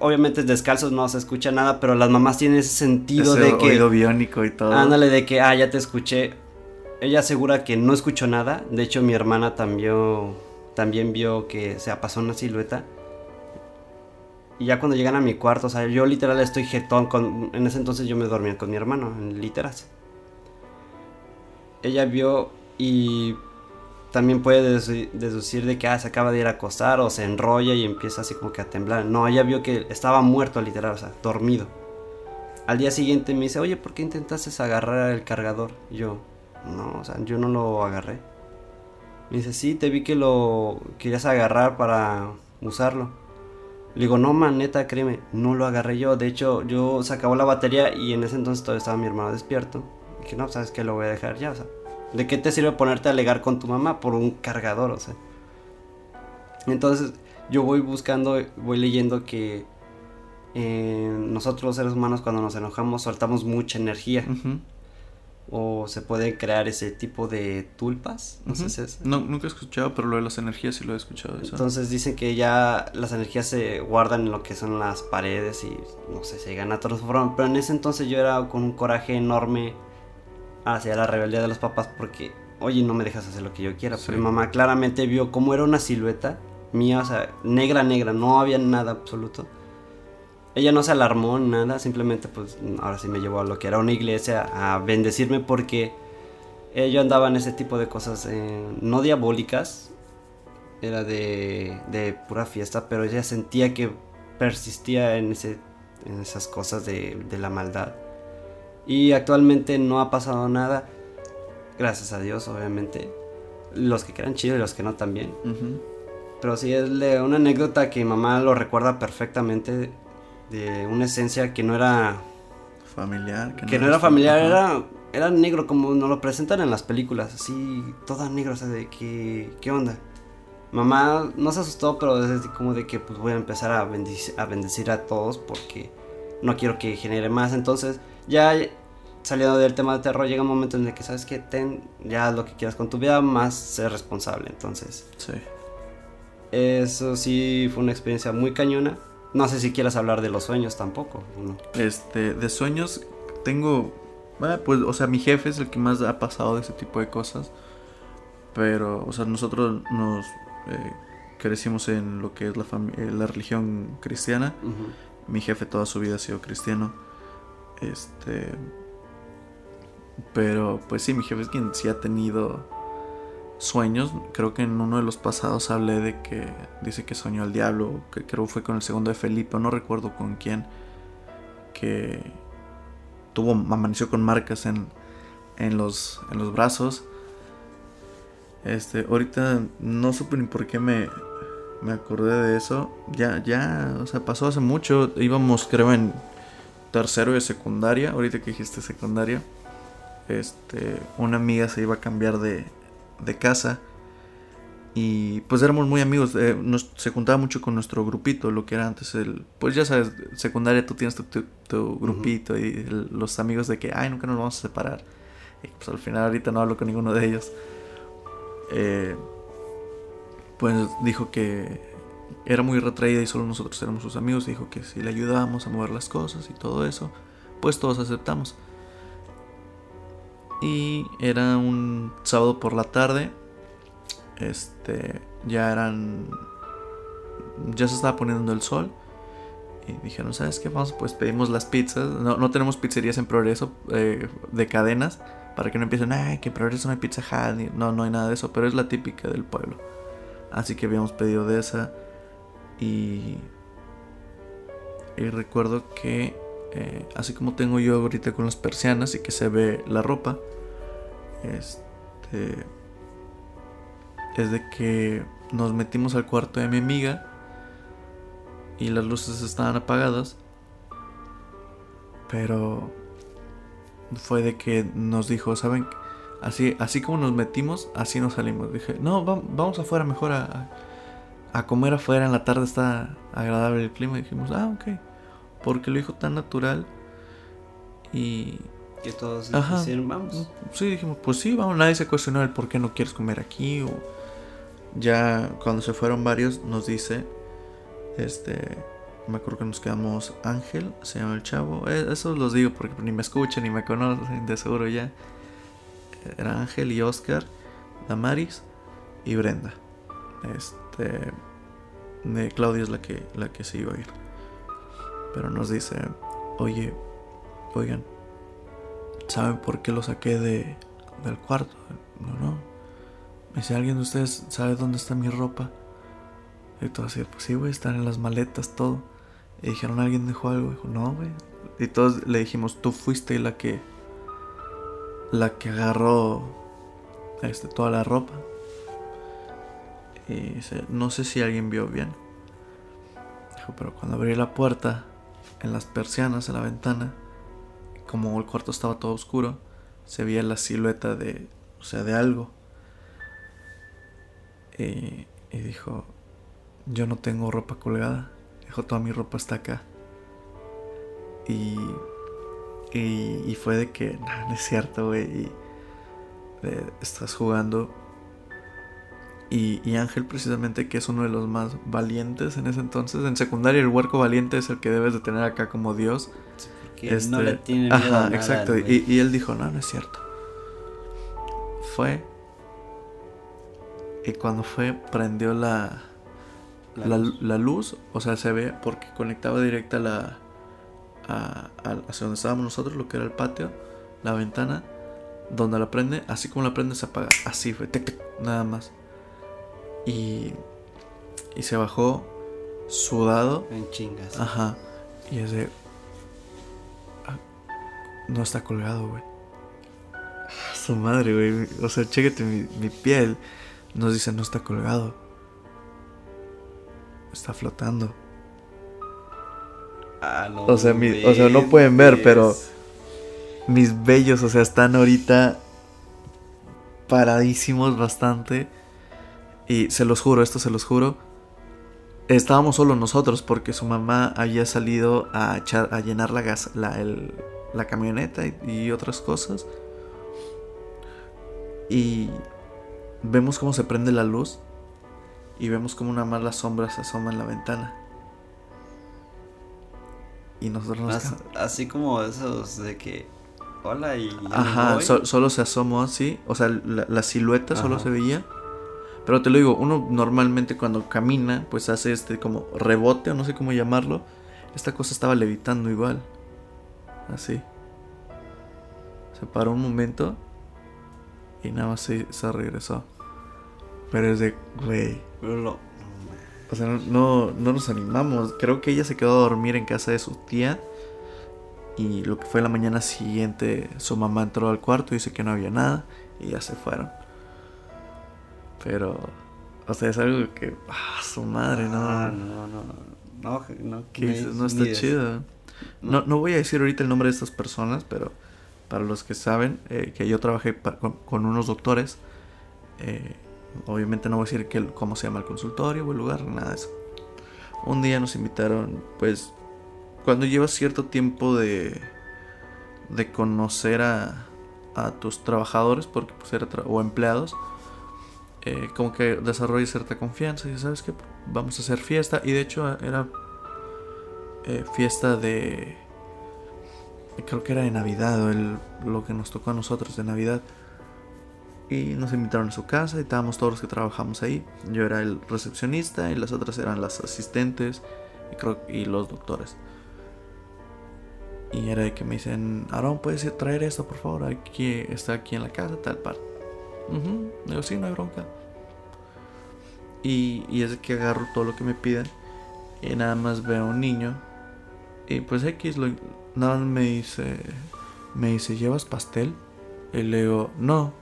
Obviamente descalzos no se escucha nada, pero las mamás tienen ese sentido Ese de que... oído biónico y todo. Ándale, de que, ah, ya te escuché. Ella asegura que no escuchó nada. De hecho, mi hermana también, también vio que se pasó una silueta. Y ya cuando llegan a mi cuarto, o sea, yo literal estoy jetón. Con, en ese entonces yo me dormía con mi hermano, en literas. Ella vio y también puede deduci- deducir de que ah, se acaba de ir a acostar o se enrolla y empieza así como que a temblar. No, ella vio que estaba muerto literal, o sea, dormido. Al día siguiente me dice, oye, ¿por qué intentaste agarrar el cargador? Y yo, no, o sea, yo no lo agarré. Me dice, sí, te vi que lo querías agarrar para usarlo. Le digo, no, man, neta, créeme, no lo agarré yo. De hecho, yo se acabó la batería y en ese entonces todavía estaba mi hermano despierto. dije, no, sabes que lo voy a dejar ya, o sea. ¿De qué te sirve ponerte a alegar con tu mamá por un cargador, o sea? Entonces, yo voy buscando, voy leyendo que eh, nosotros los seres humanos cuando nos enojamos soltamos mucha energía o se pueden crear ese tipo de tulpas, no sé si es. No, nunca he escuchado, pero lo de las energías sí lo he escuchado. Eso. Entonces dicen que ya las energías se guardan en lo que son las paredes y no sé, se llegan a transformar. Pero en ese entonces yo era con un coraje enorme hacia la rebeldía de los papás porque, oye, no me dejas hacer lo que yo quiera. Sí. Pero mi mamá claramente vio cómo era una silueta mía, o sea, negra, negra, no había nada absoluto. Ella no se alarmó, nada, simplemente pues ahora sí me llevó a lo que era una iglesia a bendecirme porque eh, yo andaba en ese tipo de cosas eh, no diabólicas, era de, de pura fiesta, pero ella sentía que persistía en, ese, en esas cosas de, de la maldad. Y actualmente no ha pasado nada, gracias a Dios, obviamente. Los que quedan chido y los que no también. Ujú. Pero sí es una anécdota que mi mamá lo recuerda perfectamente de una esencia que no era Familiar. que no era familiar, era era negro como nos lo presentan en las películas, así toda negra, o sea, de que qué onda. Mamá no se asustó, pero es como de que pues voy a empezar a a bendecir a todos porque no quiero que genere más. Entonces, ya saliendo del tema de terror, llega un momento en el que sabes que ten ya lo que quieras con tu vida, más ser responsable. Entonces, Sí. eso sí fue una experiencia muy cañona. No sé si quieras hablar de los sueños tampoco. ¿o no? Este, de sueños tengo, ah, pues, o sea, mi jefe es el que más ha pasado de ese tipo de cosas. Pero, o sea, nosotros nos eh, crecimos en lo que es la, eh, la religión cristiana. Ujú. Mi jefe toda su vida ha sido cristiano. Este, pero, pues sí, mi jefe es quien sí ha tenido sueños. Creo que en uno de los pasados hablé de que dice que soñó al diablo, que creo fue con el segundo de Felipe, no recuerdo con quién, que tuvo, amaneció con marcas en, en, los, en los brazos. Este, ahorita no supe ni por qué me, me acordé de eso. Ya, ya, o sea, pasó hace mucho. Íbamos, creo, en tercero de secundaria. Ahorita que dijiste secundaria. Este, una amiga se iba a cambiar de, de casa. Y pues éramos muy amigos. eh, nos- se juntaba mucho con nuestro grupito, lo que era antes el. Pues ya sabes, secundaria tú tienes tu, tu- tu grupito y el- los amigos de que, ay, nunca nos vamos a separar. Y pues al final ahorita no hablo con ninguno de ellos. Eh, pues dijo que era muy retraída y solo nosotros éramos sus amigos. Dijo que si le ayudábamos a mover las cosas y todo eso, pues todos aceptamos. Y era un sábado por la tarde. Este, ya eran. Ya se estaba poniendo el sol. Y dijeron, ¿sabes qué? Vamos, pues pedimos las pizzas. No, no tenemos pizzerías en progreso eh, de cadenas. Para que no empiecen, ay, que progreso no hay pizza Hut", No, no hay nada de eso. Pero es la típica del pueblo. Así que habíamos pedido de esa. Y. Y recuerdo que. Eh, así como tengo yo ahorita con las persianas y que se ve la ropa. Este. Es de que nos metimos al cuarto de mi amiga. Y las luces estaban apagadas. Pero. Fue de que nos dijo, ¿saben? Así, así como nos metimos, así nos salimos. Dije, no, va- vamos afuera mejor a, a- comer afuera. En la tarde está agradable el clima. Dijimos, ah, ok. Porque lo dijo tan natural. Y Que todos Ajá. hicieron, vamos. sí, dijimos, pues sí, vamos. Nadie se cuestionó el por qué no quieres comer aquí. O, ya cuando se fueron varios, nos dice, este, me acuerdo que nos quedamos Ángel, se llama el chavo, eh, eso los digo porque ni me escuchan ni me conocen, de seguro ya. Era Ángel y Oscar, Damaris y Brenda. Este, de Claudia es la que, la que se iba a ir. Pero nos dice, oye, oigan, ¿saben por qué lo saqué de, del cuarto? No, no. Me dice, ¿alguien de ustedes sabe dónde está mi ropa? Y todo así, pues sí, güey, están en las maletas, todo. Y dijeron, ¿alguien dejó algo? Dijo, no, güey. Y todos le dijimos, tú fuiste la que. La que agarró. Este, toda la ropa. Y dice, no sé si alguien vio bien. Dijo, pero cuando abrí la puerta, en las persianas, en la ventana, como el cuarto estaba todo oscuro, se veía la silueta de. O sea, de algo. Y, y dijo, yo no tengo ropa colgada. Dijo, toda mi ropa está acá. Y, y, y fue de que, no, no es cierto, güey. Estás jugando. Y, y, Ángel precisamente, que es uno de los más valientes en ese entonces. En secundaria el huerco valiente es el que debes de tener acá como Dios. Que este, no le tiene miedo ajá, a nada, exacto. Y, y él dijo, no, no es cierto. Fue. Y cuando fue, prendió la, La la, luz. la luz, o sea, se ve porque conectaba directa a la. A, a- hacia donde estábamos nosotros, lo que era el patio, la ventana, donde la prende, así como la prende se apaga, así fue, tic, tic, nada más. Y. Y se bajó sudado, En chingas. ajá, y es de. ah, No está colgado, güey. Ah, Su madre, güey. O sea, chéquete mi, mi piel. Nos dice, no está colgado. Está flotando. Ah, no O sea, mi- o sea, no pueden ver, pero-. Mis bellos, o sea, están ahorita paradísimos bastante. Y se los juro, esto se los juro. Estábamos solo nosotros porque su mamá había salido a, echar, a llenar la, gas, la, el- la camioneta y, y otras cosas. Y vemos cómo se prende la luz. Y vemos como una mala sombra se asoma en la ventana. Y nosotros nos As- Así como esos de que. Hola y. Ajá, so- solo se asomó así. O sea, la, la silueta solo se veía. Pero te lo digo, uno normalmente cuando camina, pues hace este como rebote o no sé cómo llamarlo. Esta cosa estaba levitando igual. Así. Se paró un momento y nada más se, se regresó. Pero es de, güey. Lo- O sea, no, no, no nos animamos. Creo que ella se quedó a dormir en casa de su tía. Y lo que fue la mañana siguiente, su mamá entró al cuarto y dice que no había nada. Y ya se fueron. Pero, o sea, es algo que. ¡Ah, su madre! No, Ah, no, no, no. No, no, que dices, no está chido. No, no voy a decir ahorita el nombre de estas personas, pero para los que saben, eh, que yo trabajé pa- con, con unos doctores. eh, obviamente no voy a decir que, cómo se llama el consultorio o el lugar, nada de eso. Un día nos invitaron, pues, cuando llevas cierto tiempo de, de conocer a, a tus trabajadores, porque pues era tra- o empleados, eh, como que desarrollas cierta confianza y sabes que vamos a hacer fiesta. Y de hecho era eh, fiesta de... Creo que era de Navidad, o el- lo que nos tocó a nosotros de Navidad. Y nos invitaron a su casa y estábamos todos los que trabajamos ahí. Yo era el recepcionista y las otras eran las asistentes y, creo, y los doctores. Y era de que me dicen, Aaron, ¿puedes ir traer esto, por favor? Aquí, está aquí en la casa, tal parte. Ujú. Digo, sí, no hay bronca. Y, y es que agarro todo lo que me piden. Y nada más veo a un niño. Y pues X lo, nada más me dice, me dice, ¿llevas pastel? Y le digo, no.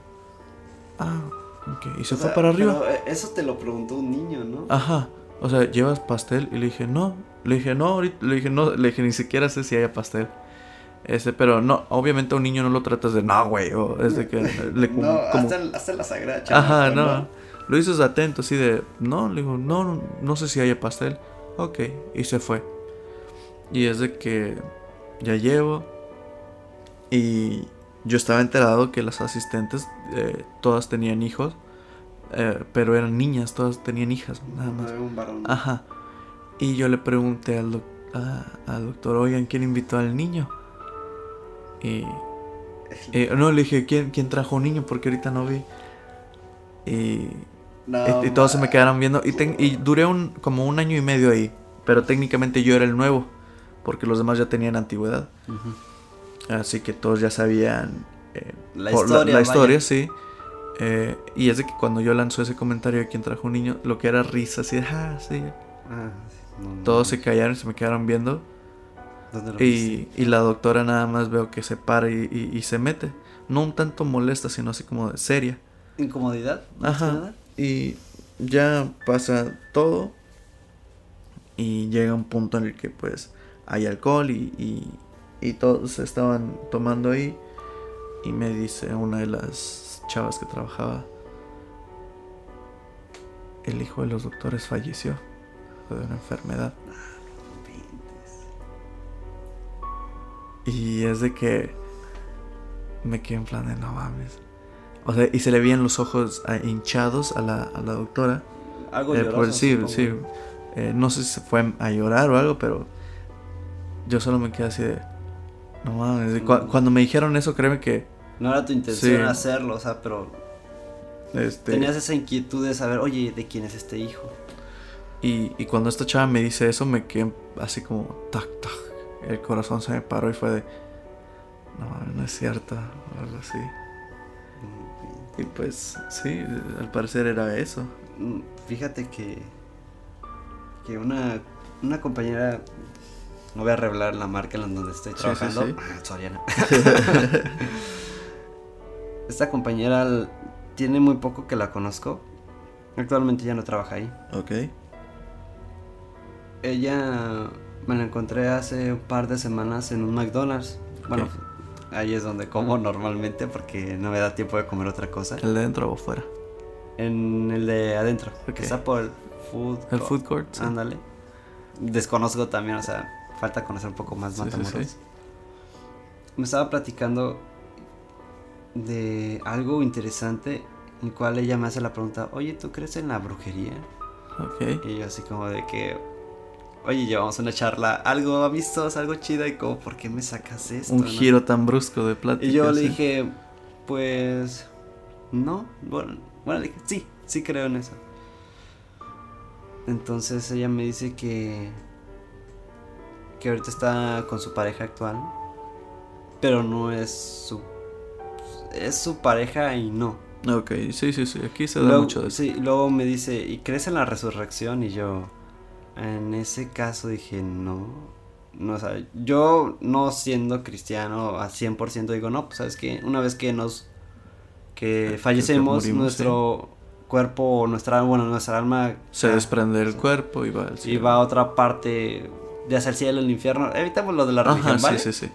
Ah, ok. Y se O fue sea, para arriba. eh, eso te lo preguntó un niño, ¿no? Ajá. O sea, ¿llevas pastel? Y le dije, no. Le dije, no, ahorita. Le dije, no. Le dije, ni siquiera sé si haya pastel. Este, pero no, obviamente a un niño no lo tratas de, no, güey. O es de que le no, como- hasta, hasta la sagrada Ajá, no. Lo dices atento, así de, no, le digo, no, no, no sé si haya pastel. Ok, y se fue. Y es de que ya llevo. Y yo estaba enterado que las asistentes, eh, todas tenían hijos. eh, pero eran niñas, todas tenían hijas, nada más. Un varón. Ajá. Y yo le pregunté al, doc- a- al doctor, oigan, ¿quién invitó al niño? Y eh, no, le dije, ¿quién, ¿quién trajo un niño? Porque ahorita no vi. Y, No, y, y todos se me quedaron viendo. Y, y duré un, como un año y medio ahí. Pero técnicamente yo era el nuevo. Porque los demás ya tenían antigüedad. Ujú. Así que todos ya sabían eh, La historia, la vaya. historia, sí. Eh, y es de que cuando yo lanzó ese comentario de quién trajo un niño, lo que era risa, así de, ah, sí. Ah, no, Todos no. se callaron y se me quedaron viendo. Y, y la doctora nada más veo que se para y, y- y se mete. No un tanto molesta, sino así como de seria. ¿Incomodidad? Ajá. Y ya pasa todo. Y llega un punto en el que pues hay alcohol y, y, y todos estaban tomando ahí. Y me dice una de las chavas que trabajaba. El hijo de los doctores falleció de una enfermedad. Y es de que me quedé en plan de no mames. O sea, y se le veían los ojos ah, hinchados a la, a la doctora. Algo Eh, lloroso, por- sí, sí. Eh, no sé si se fue a llorar o algo, pero yo solo me quedé así de... No mames. Cu- cuando me dijeron eso, créeme que... No era tu intención Sí. hacerlo, o sea, pero Este, tenías esa inquietud de saber, oye, ¿de quién es este hijo? y, y cuando esta chava me dice eso, me quedé así como... Tac, tac. El corazón se me paró y fue de... No, no es cierto. O algo así. Y pues sí, al parecer era eso. Mm, Fíjate que que una, una compañera no voy a revelar la marca en donde estoy Sí, sí, trabajando. sí. Ah, Soriana. Esta compañera tiene muy poco que la conozco. Actualmente ya no trabaja ahí. Ok. Ella me la encontré hace un par de semanas en un McDonald's. Bueno. Ahí es donde como normalmente porque no me da tiempo de comer otra cosa. ¿El de dentro o fuera? En el de adentro, Ok. que está por el food. El court. food court. sí. Ándale. Desconozco también, o sea, falta conocer un poco más sí, Matamoros. sí. Me estaba platicando de algo interesante, en el cual ella me hace la pregunta, oye, ¿tú crees en la brujería? Ok. Y yo así como de que, oye, llevamos una charla, algo amistosa, algo chida, y como, ¿por qué me sacas esto? Un no?" giro tan brusco de plática. Y yo le sí. dije, pues, no, bueno, bueno, le dije, sí, sí creo en eso. Entonces ella me dice que, que ahorita está con su pareja actual, pero no es su, es su pareja y no. Ok, sí, sí, sí. Aquí se da Luego, mucho de eso. sí, luego me dice, ¿y crees en la resurrección? Y yo, en ese caso dije, no. No, o sea, yo no siendo cristiano a 100% digo, no, pues sabes que una vez que nos, que que fallecemos, morimos, nuestro cuerpo, o nuestra, bueno, nuestra alma Se ah, desprende del cuerpo y va al y cielo. va a otra parte, ya sea el cielo, el infierno, evitamos lo de la religión, Ajá, ¿vale? sí, sí, sí.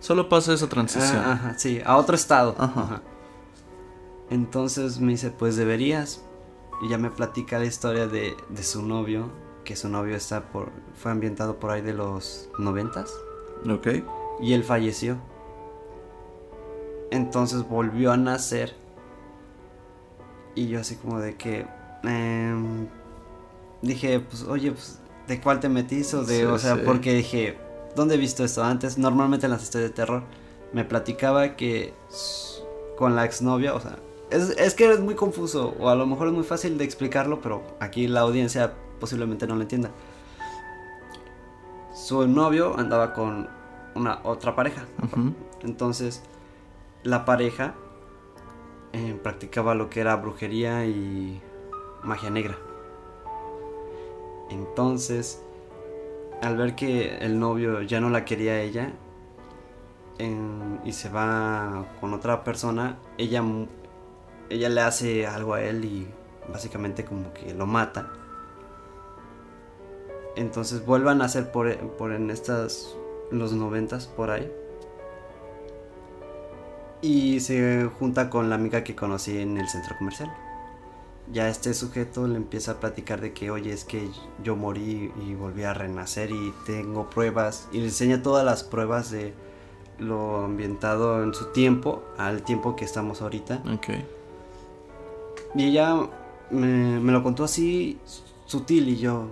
Solo pasa esa transición. Ah, ajá, sí, a otro estado. Ajá. Ajá. Entonces me dice, pues deberías. Y ya me platica la historia de, de su novio, que su novio está por, fue ambientado por ahí de los noventas. Ok. Y él falleció. Entonces volvió a nacer. Y yo así como de que... em, dije, pues, oye, pues, ¿de cuál te metiste? O, de, Sí, o sea, sí. porque dije, ¿dónde he visto esto antes? Normalmente en las historias de terror me platicaba que con la exnovia, o sea, es, es que es muy confuso, o a lo mejor es muy fácil de explicarlo, pero aquí la audiencia posiblemente no lo entienda. Su novio andaba con una otra pareja. Entonces, la pareja eh, practicaba lo que era brujería y magia negra. Entonces, al ver que el novio ya no la quería a ella en- y se va con otra persona, ella, ella le hace algo a él y básicamente como que lo mata. Entonces vuelvan a hacer por, por en estas los noventas por ahí. Y se junta con la amiga que conocí en el centro comercial. Ya este sujeto le empieza a platicar de que, oye, es que yo morí y volví a renacer y tengo pruebas. Y le enseña todas las pruebas de lo ambientado en su tiempo al tiempo que estamos ahorita. Ok. Y ella me, me lo contó así sutil y yo,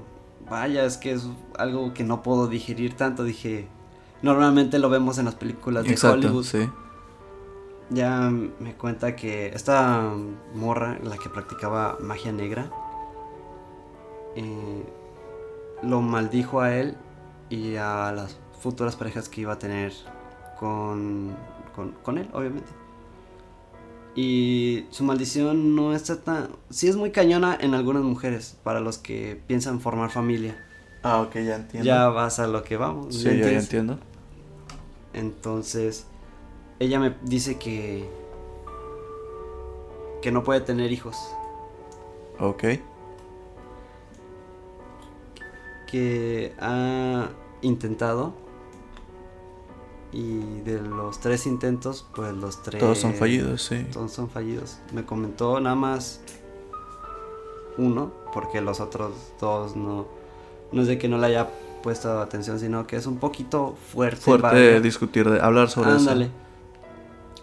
vaya, es que es algo que no puedo digerir tanto. Dije, normalmente lo vemos en las películas de Exacto, Hollywood. sí. Ya me cuenta que esta morra, la que practicaba magia negra, eh, lo maldijo a él y a las futuras parejas que iba a tener con, con, con él, obviamente. Y su maldición no está tan... Sí es muy cañona en algunas mujeres, para los que piensan formar familia. Ah, ok, ya entiendo. Ya vas a lo que vamos. Sí, ¿me ya, entiendo. Entonces, ella me dice que que no puede tener hijos, Ok. que ha intentado y de los tres intentos, pues los tres Todos son fallidos, sí. Todos son fallidos. Me comentó nada más uno, porque los otros dos no no es de que no le haya puesto atención, sino que es un poquito fuerte. Fuerte discutir, de, hablar sobre Ándale. eso.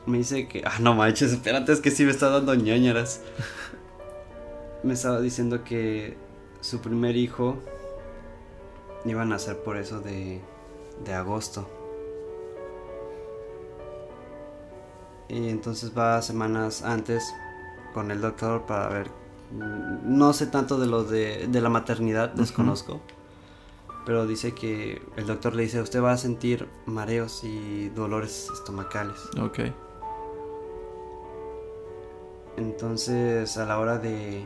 Me dice que. Ah, no manches, espérate, es que sí me está dando ñañaras. me estaba diciendo que su primer hijo iba a nacer por eso de, de agosto. Y entonces va semanas antes con el doctor para ver. No sé tanto de lo de, de la maternidad, desconozco. Pero dice que el doctor le dice, usted va a sentir mareos y dolores estomacales. Ok. Entonces, a la hora de,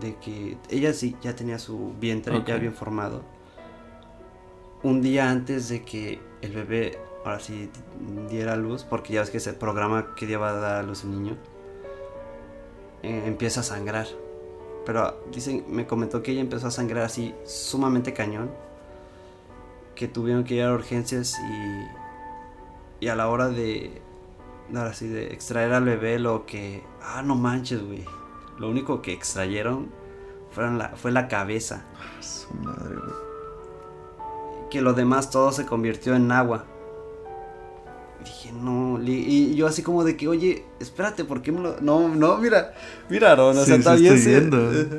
de que ella sí ya tenía su vientre ya bien formado, un día antes de que el bebé ahora sí diera luz, porque ya ves que se programa que día va a dar a luz el niño, eh, empieza a sangrar. Pero dicen, me comentó que ella empezó a sangrar así sumamente cañón, que tuvieron que ir a urgencias y, y a la hora de, ahora sí, de extraer al bebé lo que, ah, no manches, güey. Lo único que extrayeron fueron la, fue la cabeza, Su madre, güey. que lo demás todo se convirtió en agua. Dije, no, y yo así como de que, oye, espérate, ¿por qué me lo...? No, no, mira, mira, Aaron, o sea, sí está bien, sí,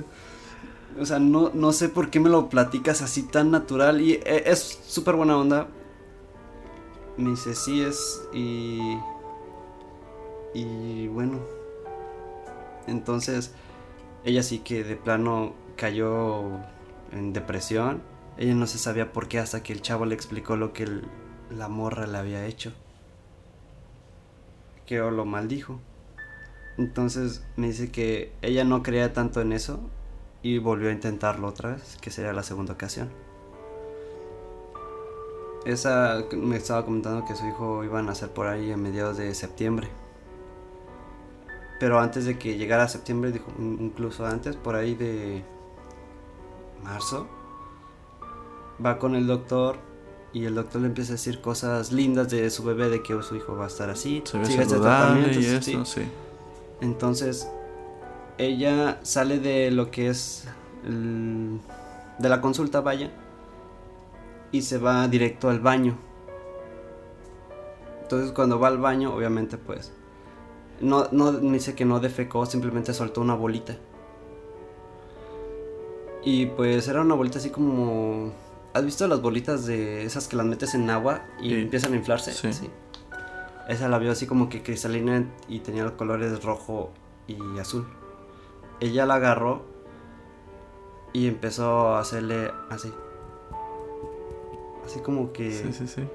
O sea, no, no sé por qué me lo platicas así tan natural y eh, es súper buena onda. Me dice, sí es, y... Y bueno, entonces ella sí que de plano cayó en depresión. Ella no se sabía por qué hasta que el chavo le explicó lo que el- la morra le había hecho. Que lo maldijo. Entonces me dice que ella no creía tanto en eso y volvió a intentarlo otra vez, que sería la segunda ocasión. Esa me estaba comentando que su hijo iba a nacer por ahí a mediados de septiembre. Pero antes de que llegara septiembre, dijo, in- incluso antes, por ahí de marzo, va con el doctor y el doctor le empieza a decir cosas lindas de su bebé, de que su hijo va a estar así, Se sigue este tratamiento, y sí. eso, sí. Entonces, ella sale de lo que es el- de la consulta, vaya, y se va directo al baño. Entonces, cuando va al baño, obviamente, pues, no, no me dice que no defecó, simplemente soltó una bolita. Y pues era una bolita así como... ¿Has visto las bolitas de esas que las metes en agua y Sí. empiezan a inflarse? Sí. Esa la vio así como que cristalina y tenía los colores rojo y azul. Ella la agarró y empezó a hacerle así. Así como que... Sí, sí, sí.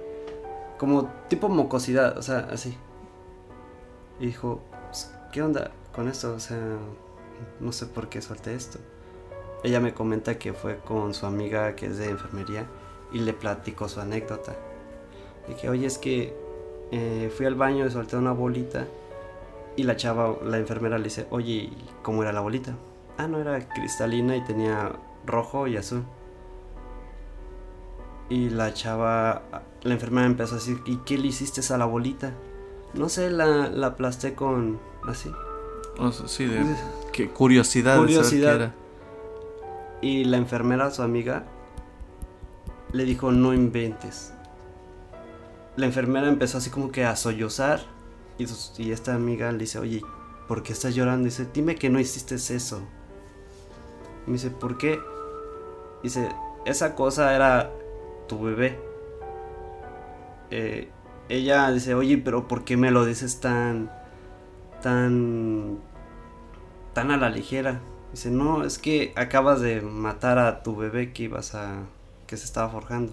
Como tipo mocosidad, o sea, así. Y dijo, "Pues, ¿qué onda con esto? O sea, no sé por qué solté esto. Ella me comenta que fue con su amiga que es de enfermería y le platicó su anécdota. De que, oye, es que eh, fui al baño y solté una bolita y la chava, la enfermera le dice, oye, ¿y ¿cómo era la bolita? Ah, no, era cristalina y tenía rojo y azul. Y la chava, la enfermera empezó a decir, ¿y qué le hiciste a la bolita? No sé, la, la aplasté con así. O sea, sí, de qué curiosidad, de saber Curiosidad. qué era. Y la enfermera, su amiga, le dijo, no inventes. La enfermera empezó así como que a sollozar. Y, y esta amiga le dice, oye, ¿por qué estás llorando? Dice, dime que no hiciste eso. Me dice, ¿por qué? Dice, esa cosa era tu bebé. Eh, ella dice, oye, pero ¿por qué me lo dices tan, tan, tan a la ligera? Dice, no, es que acabas de matar a tu bebé que ibas a, que se estaba forjando.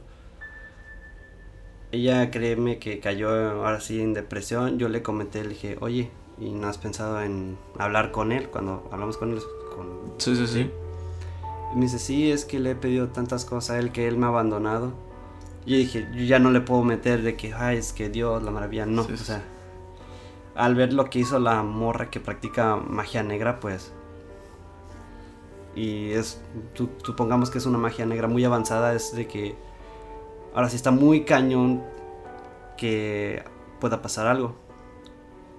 Ella créeme que cayó ahora sí en depresión. Yo le comenté, le dije, oye, ¿y no has pensado en hablar con él? Cuando hablamos con él. Con... Sí, sí, sí. Y me dice, sí, es que le he pedido tantas cosas a él que él me ha abandonado. Y dije, yo ya no le puedo meter de que, ay, es que Dios, la maravilla. No, o sea, al ver lo que hizo la morra que practica magia negra, pues. Y es, supongamos que es una magia negra muy avanzada, es de que Ahora sí está muy cañón que pueda pasar algo.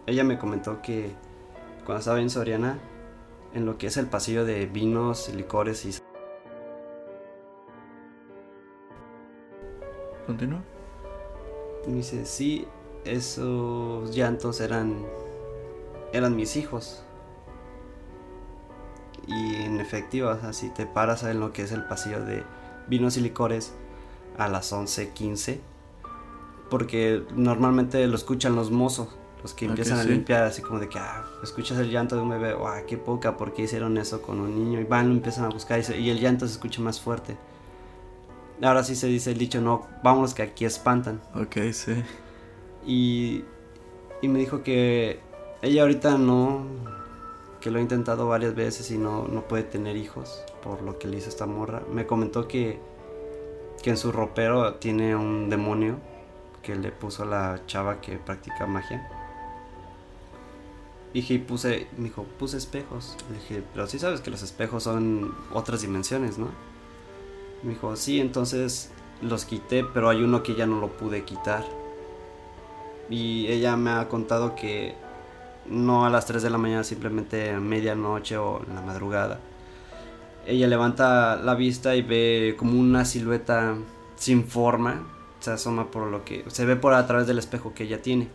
Ella me comentó que cuando estaba en Soriana, en lo que es el pasillo de vinos, licores y... ¿Continúa? Me dice, sí, esos llantos eran, eran mis hijos. Y en efectivo, o sea, si te paras en lo que es el pasillo de vinos y licores, a las 11:15 porque normalmente lo escuchan los mozos, los que empiezan a limpiar así como de que ah, escuchas el llanto de un bebé, ah, qué poca, ¿por qué hicieron eso con un niño? Y van, lo empiezan a buscar y, el llanto se escucha más fuerte. Ahora sí se dice el dicho, no, vámonos que aquí espantan. Ok, sí. Y, y me dijo que ella ahorita no, que lo ha intentado varias veces y no, no puede tener hijos por lo que le hizo esta morra. Me comentó que que en su ropero tiene un demonio que le puso la chava que practica magia. Dije, y puse, me dijo, puse espejos. Le dije, pero sí sabes que los espejos son otras dimensiones, ¿no? Me dijo, sí, entonces los quité, pero hay uno que ya no lo pude quitar. Y ella me ha contado que no a las 3 de la mañana, simplemente a medianoche o en la madrugada ella levanta la vista y ve como una silueta sin forma. Se asoma por lo que. Se ve por a través del espejo que ella tiene.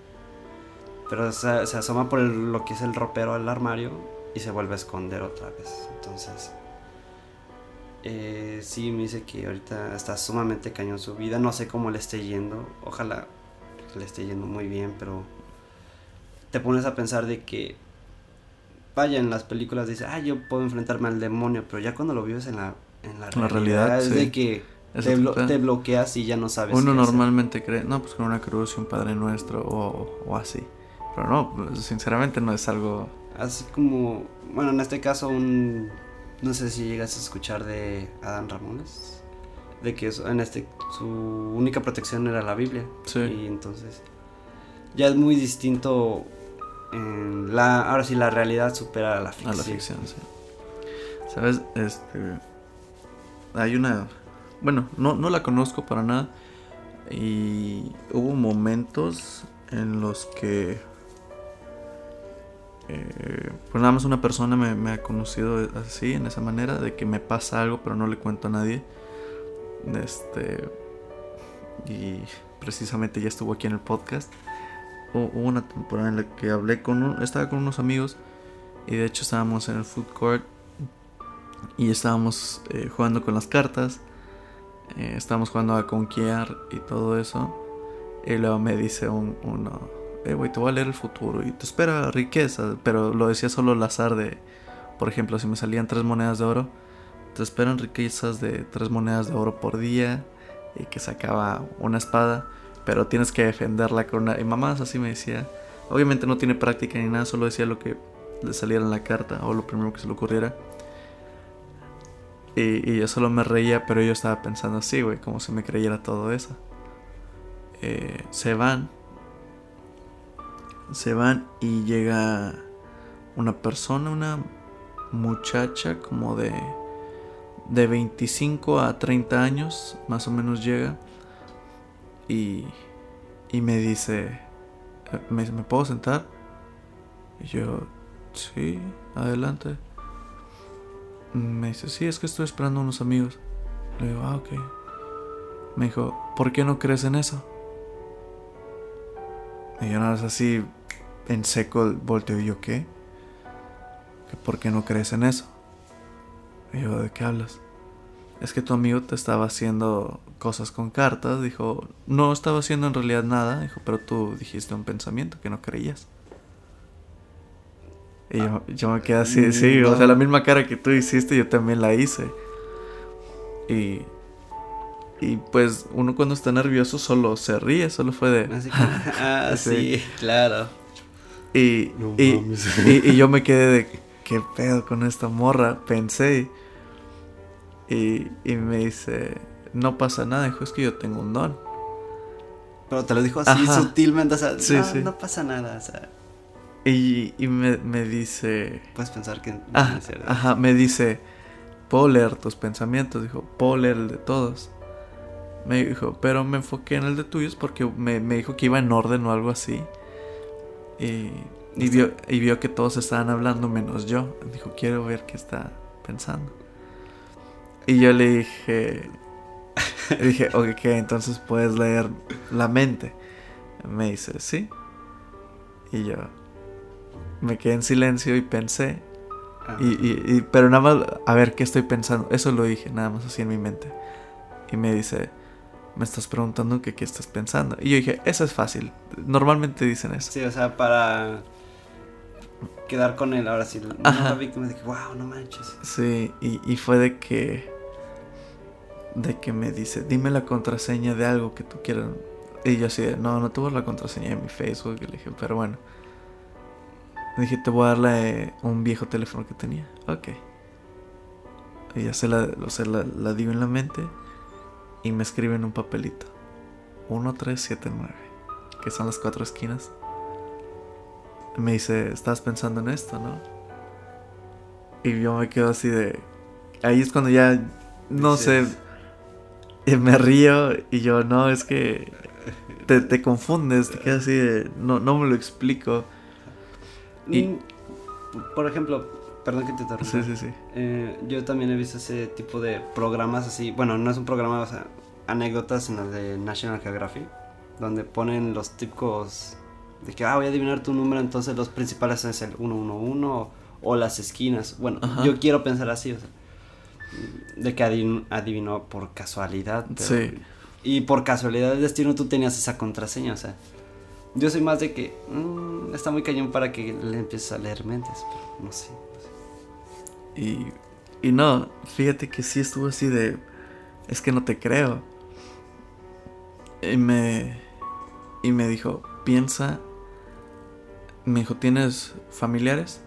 Pero se, asoma por lo que es el ropero del armario y se vuelve a esconder otra vez. Entonces. Eh, sí, me dice que ahorita está sumamente cañón su vida. No sé cómo le esté yendo. Ojalá le esté yendo muy bien, pero. Te pones a pensar de que vaya, en las películas dice, ah, yo puedo enfrentarme al demonio, pero ya cuando lo vives en la, en la, realidad, es de que te, bloqueas y ya no sabes. Uno normalmente cree, no, pues con una cruz y un Padre Nuestro o, así. Pero no, pues, sinceramente no es algo... Así como, bueno, en este caso un... No sé si llegas a escuchar de Adán Ramones. De que en este su única protección era la Biblia. Sí. Y entonces ya es muy distinto la, ahora sí la realidad supera a la ficción. A la ficción, sí. Sabes, este hay una bueno, no, no la conozco para nada y hubo momentos en los que eh, pues nada más una persona me, me, ha conocido así, en esa manera, de que me pasa algo pero no le cuento a nadie. Este. Y precisamente ya estuvo aquí en el podcast hubo una temporada en la que hablé con estaba con unos amigos y de hecho estábamos en el food court y estábamos eh, jugando con las cartas, eh, estábamos jugando a conquear y todo eso. Y luego me dice un, uno, eh, güey, te voy a leer el futuro y te espera riqueza, pero lo decía solo al azar de, por ejemplo, si me salían tres monedas de oro, te esperan riquezas de tres monedas de oro por día y que sacaba una espada pero tienes que defenderla con una... Y mamás así me decía, obviamente no tiene práctica ni nada, solo decía lo que le saliera en la carta o lo primero que se le ocurriera. Y, yo solo me reía, pero yo estaba pensando así, güey, como si me creyera todo eso. Eh, se van. Se van y llega una persona, una muchacha como de, de 25 a 30 años, más o menos llega y, y me dice, ¿Me, ¿me puedo sentar? Y yo, sí, adelante. Me dice, sí, es que estoy esperando a unos amigos. Le digo, ah, ok. Me dijo, ¿por qué no crees en eso? Y yo nada más así, en seco, volteo y yo, ¿qué? ¿por qué no crees en eso? Y yo, ¿de qué hablas? Es que tu amigo te estaba haciendo cosas con cartas. Dijo, no estaba haciendo en realidad nada. Dijo, pero tú dijiste un pensamiento que no creías. Y yo, yo me quedé así, sí, o sea, la misma cara que tú hiciste, yo también la hice. Y, y pues uno cuando está nervioso solo se ríe, solo fue de... Así ah, sí, claro. Y, No y, y- y yo me quedé de, ¿qué pedo con esta morra? Pensé. Y, y me dice, no pasa nada. Dijo, es que yo tengo un don. Pero te lo dijo así Ajá. sutilmente, o sea, Sí, no, sí. no pasa nada, o sea, Y, y me, me dice, puedes pensar que no ajá. Ah, me dice, puedo leer tus pensamientos. Dijo, puedo leer el de todos. Me dijo, pero me enfoqué en el de tuyos porque me, me dijo que iba en orden o algo así. Y, y, vio, y vio que todos estaban hablando menos yo. Dijo, quiero ver qué está pensando. Y yo le dije, dije, ok, entonces puedes leer la mente. Me dice, sí. Y yo me quedé en silencio y pensé. Ah, Y, y- y- pero nada más, a ver, ¿qué estoy pensando? Eso lo dije, nada más así en mi mente. Y me dice, me estás preguntando que qué estás pensando. Y yo dije, eso es fácil. Normalmente dicen eso. Sí, o sea, para quedar con él, ahora sí, no Ajá. la víctima, dije, wow, no manches. Sí, y, y fue de que, de que me dice, dime la contraseña de algo que tú quieras. Y yo así de, no, no tuvo la contraseña de mi Facebook. Y le dije, pero bueno. Le dije, te voy a dar la de un viejo teléfono que tenía. Ok. Y ya se la, o sea, la, la digo en la mente y me escribe en un papelito. 1379. Que son las cuatro esquinas. Me dice, ¿estás pensando en esto, no? Y yo me quedo así de... Ahí es cuando ya, no sé, y me río y yo, no, es que te, te confundes, te quedas así de, no, no me lo explico. Y- mm, Por ejemplo, perdón que te interrumpa. Sí, sí, sí. Eh, yo también he visto ese tipo de programas así. Bueno, no es un programa, o sea, anécdotas en las de National Geographic, donde ponen los típicos de que, ah, voy a adivinar tu número, entonces los principales es el 111 o, o las esquinas. Bueno, Ajá. yo quiero pensar así, o sea, de que adivin- adivinó por casualidad. pero- Sí. Y por casualidad del destino tú tenías esa contraseña, o sea. Yo soy más de que mm, está muy cañón para que le empieces a leer mentes, pero no sé. no sé. Y, y no, fíjate que sí estuvo así de, es que no te creo. Y me, y me dijo, piensa, me dijo, ¿tienes familiares?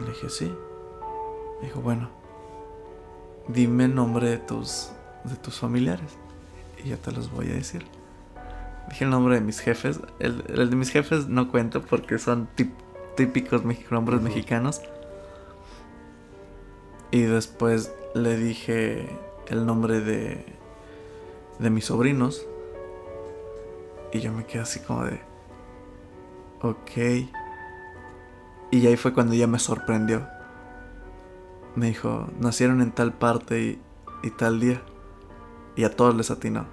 Le dije, sí. Me dijo, bueno, dime el nombre de tus, de tus familiares. Y yo te los voy a decir. Dije el nombre de mis jefes. El, el de mis jefes no cuento porque son típicos mex- nombres mexicanos. Y después le dije el nombre de, de mis sobrinos. Y yo me quedé así como de... Ok. Y ahí fue cuando ya me sorprendió. Me dijo, nacieron en tal parte y, y tal día. Y a todos les atinó.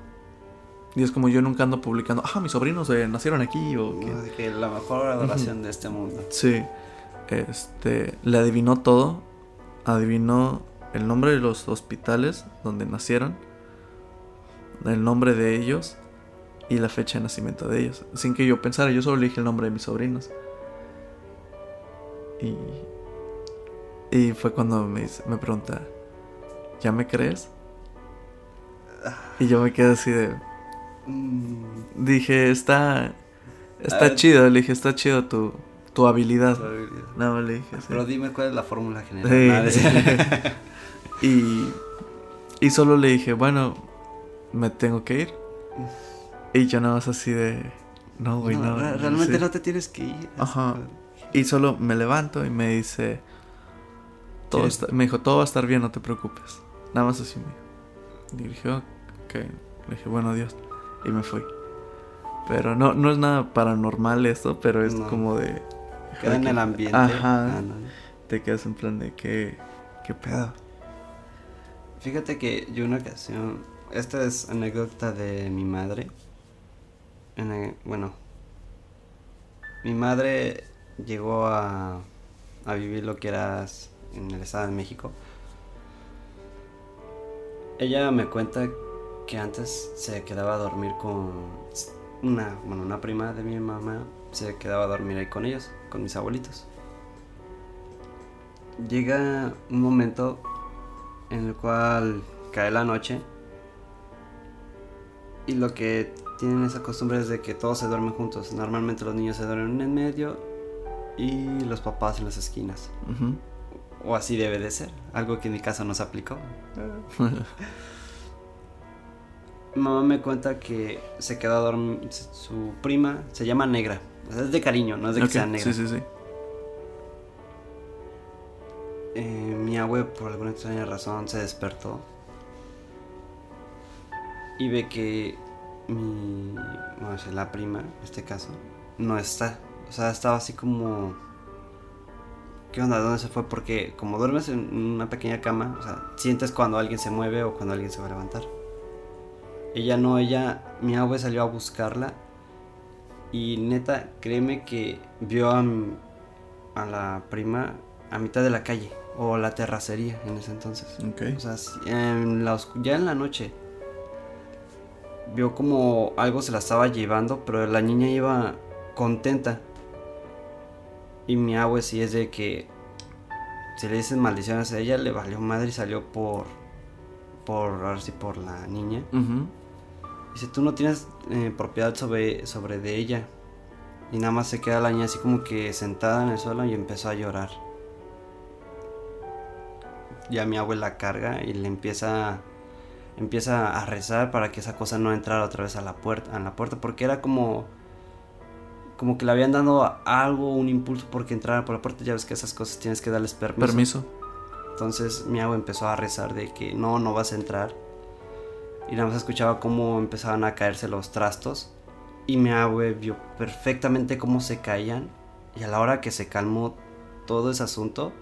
Y es como yo nunca ando publicando, ah, mis sobrinos eh, nacieron aquí o qué". Como de que la mejor adoración de este mundo. Sí. Este, le adivinó todo. Adivinó el nombre de los hospitales donde nacieron, el nombre de ellos y la fecha de nacimiento de ellos. Sin que yo pensara, yo solo le dije el nombre de mis sobrinos. Y, y fue cuando me, me pregunta, ¿ya me crees? Y yo me quedé así de... Mm, Dije, está... Está Ah, chido, le dije, está chido tu, tu habilidad. tu habilidad. No, le dije, sí. Pero dime cuál es la fórmula general. Sí. Y, y solo le dije, bueno, me tengo que ir. Y yo nada más así de, no, güey, no. No, re- realmente no te tienes que ir. Ajá. Y solo me levanto y me dice, todo ¿Quieres? está- me dijo, todo va a estar bien, no te preocupes. Nada más así me dijo. Dije, ok. Le dije, bueno, adiós. Y me fui. Pero no, no es nada paranormal esto, pero es No. como de... Queda en el ambiente. Ajá. Ah, no. Te quedas en plan de, ¿qué, qué pedo? Fíjate que yo una ocasión, esta es anécdota de mi madre. En bueno, mi madre llegó a, a vivir lo que eras en el Estado de México. Ella me cuenta que antes se quedaba a dormir con una, bueno, una prima de mi mamá, se quedaba a dormir ahí con ellos, con mis abuelitos. Llega un momento en el cual cae la noche y lo que tienen esa costumbre es de que todos se duermen juntos. Normalmente los niños se duermen en medio y los papás en las esquinas. O así debe de ser. Algo que en mi casa no se aplicó. Mamá me cuenta que se quedó a dormir. Su prima se llama Negra. O sea, es de cariño, no es de que sea negra. Sí, sí, sí. Eh, mi abue, por alguna extraña razón, se despertó. Y ve que mi. No sé, la prima, en este caso, no está. O sea, estaba así como. ¿Qué onda? ¿Dónde se fue? Porque como duermes en una pequeña cama, o sea, sientes cuando alguien se mueve o cuando alguien se va a levantar. Ella no, ella. Mi abue salió a buscarla. Y neta, créeme que vio a, mi- a la prima a mitad de la calle o la terracería en ese entonces. Ok. O sea, en la ya en la noche vio como algo se la estaba llevando, pero la niña iba contenta. Y mi abue sí es de que si le dicen maldiciones a ella, le valió madre y salió por por ahora sí por la niña. Ujú. Dice, tú no tienes eh, propiedad sobre, sobre de ella. Y nada más se queda la niña así como que sentada en el suelo y empezó a llorar. Ya mi abuela carga y le empieza empieza a rezar para que esa cosa no entrara otra vez a la puerta, a la puerta porque era como como que le habían dado algo, un impulso porque entrara por la puerta, ya ves que esas cosas tienes que darles permiso. Permiso. Entonces mi abue empezó a rezar de que no, no vas a entrar. Y nada más escuchaba cómo empezaban a caerse los trastos. Y mi abue vio perfectamente cómo se caían. Y a la hora que se calmó todo ese asunto,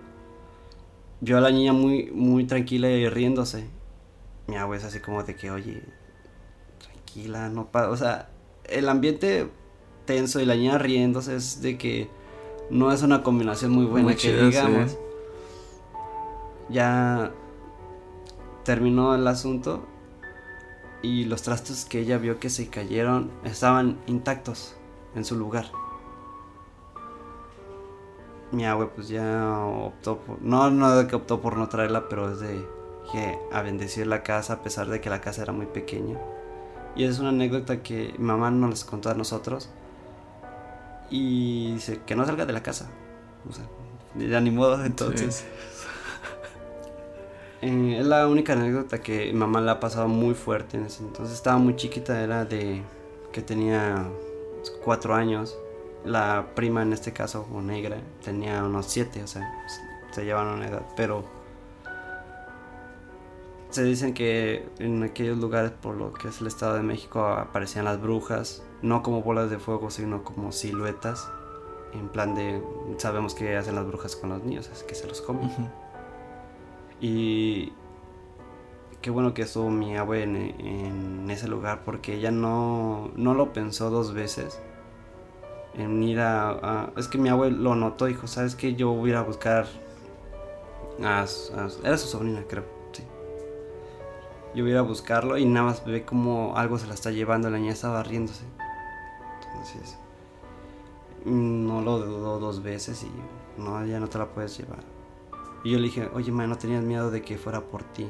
vio a la niña muy, muy tranquila y riéndose. Mi abue es así como de que, oye, tranquila, no pasa. O sea, el ambiente tenso y la niña riéndose es de que no es una combinación muy buena Muy que sí. digamos. Ya terminó el asunto y los trastos que ella vio que se cayeron estaban intactos en su lugar. Mi abue pues ya optó por... No, no de que optó por no traerla, pero es de que a bendecir la casa a pesar de que la casa era muy pequeña. Y es una anécdota que mi mamá nos les contó a nosotros. Y dice que no salga de la casa. O sea, ya ni modo, entonces... Sí. Eh, es la única anécdota que mi mamá la ha pasado muy fuerte en ese entonces. Estaba muy chiquita, era de que tenía cuatro años. La prima en este caso, o negra, tenía unos siete, o sea, se llevan una edad. Pero se dicen que en aquellos lugares, por lo que es el Estado de México, aparecían las brujas, no como bolas de fuego, sino como siluetas. En plan de, sabemos que hacen las brujas con los niños, es que se los comen. Y qué bueno que estuvo mi abue en, en ese lugar porque ella no, no lo pensó dos veces en ir a, a- Es que mi abue lo notó, dijo, ¿sabes qué? Yo voy a ir a buscar a, a Era su sobrina, creo, sí. Yo voy a ir a buscarlo y nada más ve como algo se la está llevando, la niña estaba riéndose. Entonces, no lo dudó dos veces y no, ya no te la puedes llevar. Y yo le dije, oye, ma, ¿no tenías miedo de que fuera por ti?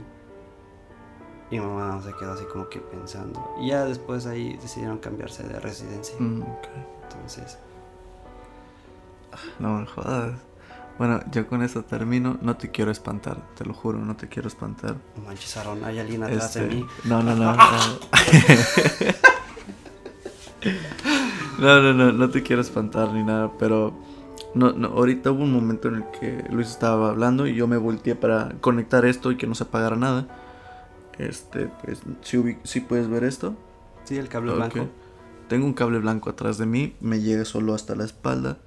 Y mi mamá se quedó así como que pensando. Y ya después ahí decidieron cambiarse de residencia. Mm. Entonces, No me jodas. Bueno, yo con esto termino. No te quiero espantar, te lo juro, no te quiero espantar. no manches, Aaron, hay alguien atrás de Este, mí. No, no, no. No, no, no, no te quiero espantar ni nada, pero no, no, ahorita hubo un momento en el que Luis estaba hablando y yo me volteé para conectar esto y que no se apagara nada. Este, pues, si puedes ver esto. Sí, el cable Ok. blanco. Tengo un cable blanco atrás de mí, me llega solo hasta la espalda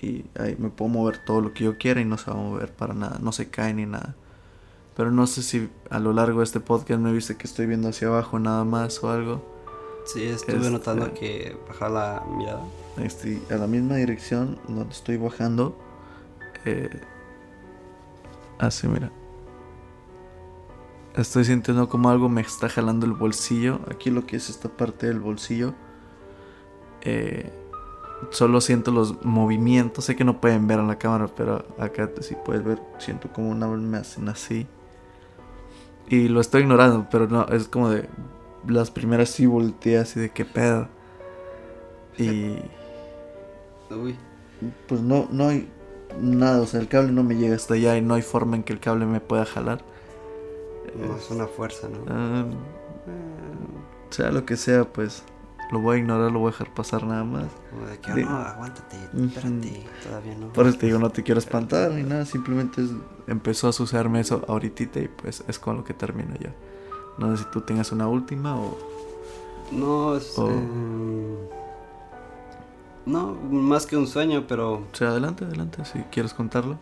y ahí me puedo mover todo lo que yo quiera y no se va a mover para nada, no se cae ni nada. Pero no sé si a lo largo de este podcast me viste que estoy viendo hacia abajo nada más o algo. Sí, estuve Este- notando que bajaba la mirada. Estoy a la misma dirección donde estoy bajando. Eh, así, mira. Estoy sintiendo como algo me está jalando el bolsillo. Aquí lo que es esta parte del bolsillo. Eh, solo siento los movimientos. Sé que no pueden ver en la cámara, pero acá sí puedes ver. Siento como una me hacen así. Y lo estoy ignorando, pero no, es como de. Las primeras sí volteé así de qué pedo. Y. Uy. Pues no, no hay nada, o sea, el cable no me llega hasta allá y no hay forma en que el cable me pueda jalar. No, es una fuerza, ¿no? Ah, sea lo que sea, pues lo voy a ignorar, lo voy a dejar pasar nada más. Como de que, oh, no, aguántate, espérate, todavía no. Por eso te digo, no te quiero espantar ni nada, simplemente empezó a sucederme eso ahorita y pues es con lo que termino ya. No sé si tú tengas una última o... No, es... O- eh, no, más que un sueño, pero... O sea, adelante, adelante, si quieres contarlo.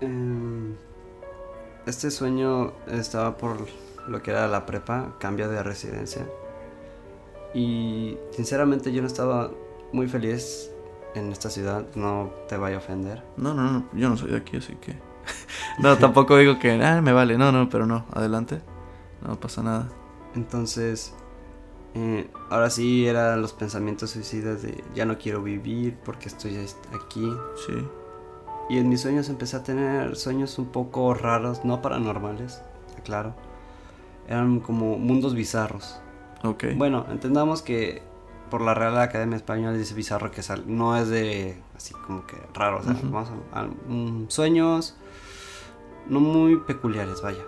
eh, este sueño estaba por lo que era la prepa, cambio de residencia. Y sinceramente yo no estaba muy feliz en esta ciudad, no te vaya a ofender. No, no, no, yo no soy de aquí, así que... no, tampoco digo que, ah, me vale, no, no, pero no, adelante. No pasa nada. Entonces, eh, ahora sí eran los pensamientos suicidas de ya no quiero vivir porque estoy est- aquí. Sí. Y en mis sueños empecé a tener sueños un poco raros, no paranormales, claro. Eran como mundos bizarros. Ok. Bueno, entendamos que por la Real Academia Española dice bizarro que sal- no es de así como que raro, o sea, a, a- mm, sueños no muy peculiares, vaya.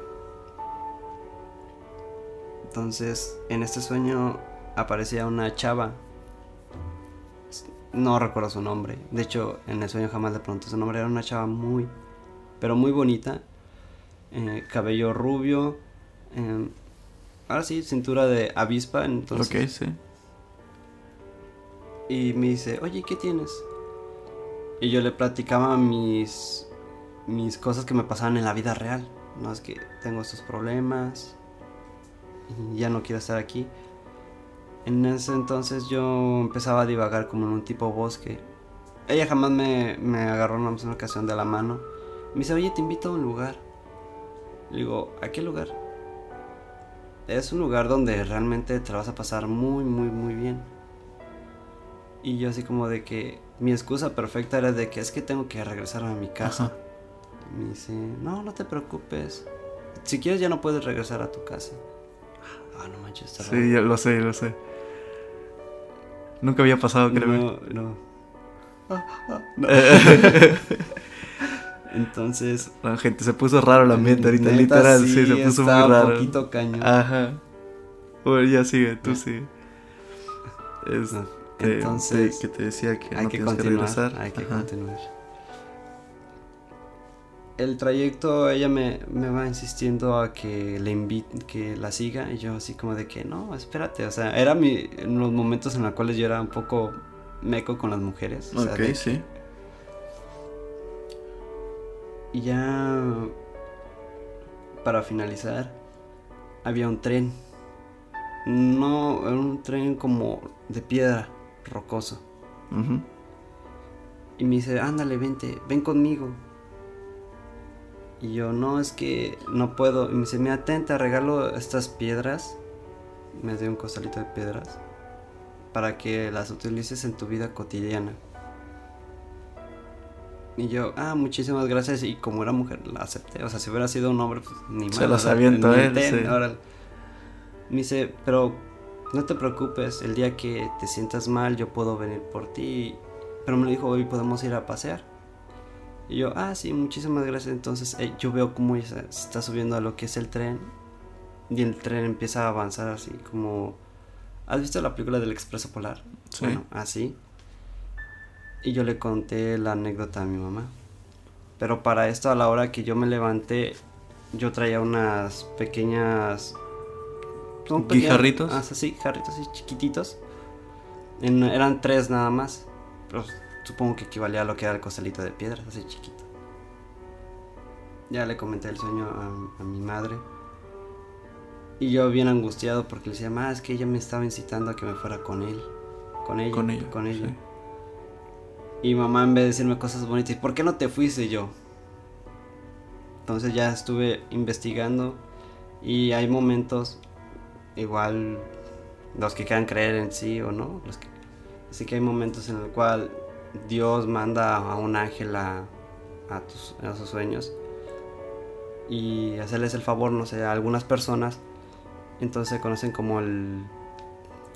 Entonces, en este sueño aparecía una chava. No recuerdo su nombre. De hecho, en el sueño jamás le pregunté su nombre. Era una chava muy, pero muy bonita. eh, cabello rubio. eh, ahora sí, cintura de avispa. Entonces, ok, sí. y me dice, oye, ¿qué tienes? Y yo le platicaba mis, mis cosas que me pasaban en la vida real. No es que tengo estos problemas ya no quiero estar aquí. En ese entonces yo empezaba a divagar como en un tipo bosque. Ella jamás me, me agarró en una ocasión de la mano. Me dice, oye, te invito a un lugar. Le digo, ¿a qué lugar? Es un lugar donde realmente te vas a pasar muy, muy, muy bien. Y yo así como de que mi excusa perfecta era de que es que tengo que regresar a mi casa. Me dice, no, no te preocupes. Si quieres ya no puedes regresar a tu casa. Ah, no manches, está. Sí, lo sé, lo sé. Nunca había pasado, créeme. No, no. No. Entonces, La gente se puso raro el ambiente ahorita, neta, literal, sí, se puso muy raro. un poquito cañón. Ajá. Bueno, ya sigue, tú Ya. sigue. Es, No, te- Entonces, te- que te decía que hay no que tienes que continuar. regresar. hay que Ajá. continuar. El trayecto, ella me, me va insistiendo a que le invite, que la siga. Y yo así como de que no, espérate. O sea, era mi, en los momentos en los cuales yo era un poco meco con las mujeres. o sea, Ok, que- sí. Y ya para finalizar, había un tren. No, era un tren como de piedra, rocoso. Y me dice, ándale, vente, ven conmigo. Y yo, no, es que no puedo. Y me dice, mira, ten, te regalo estas piedras. Me dio un costalito de piedras. Para que las utilices en tu vida cotidiana. Y yo, ah, muchísimas gracias. Y como era mujer, la acepté. O sea, si hubiera sido un hombre, pues ni más. Se las aviento, ni ¿eh? Sí. Me dice, pero no te preocupes. El día que te sientas mal, yo puedo venir por ti. Pero me lo dijo, hoy podemos ir a pasear. Y yo, ah, sí, muchísimas gracias. Entonces eh, yo veo cómo ella se está subiendo a lo que es el tren. Y el tren empieza a avanzar así como... ¿Has visto la película del Expreso Polar? Sí. Bueno, así. Y yo le conté la anécdota a mi mamá. Pero para esto, a la hora que yo me levanté, yo traía unas pequeñas... son pequeñas- ¿Guijarritos? Ah, sí, jarritos así chiquititos. En- eran tres nada más. Pero supongo que equivalía a lo que era el costalito de piedras, así chiquito. Ya le comenté el sueño a, a mi madre. Y yo bien angustiado porque le decía, ma, es que ella me estaba incitando a que me fuera con él. Con ella. Con ella. Con ella. sí. Y mamá en vez de decirme cosas bonitas, ¿y por qué no te fuiste yo? Entonces ya estuve investigando y hay momentos, igual los que quieran creer en sí o no, los que, así que hay momentos en el cual Dios manda a un ángel a, a, tus, a sus sueños y hacerles el favor, no sé, a algunas personas, entonces se conocen como el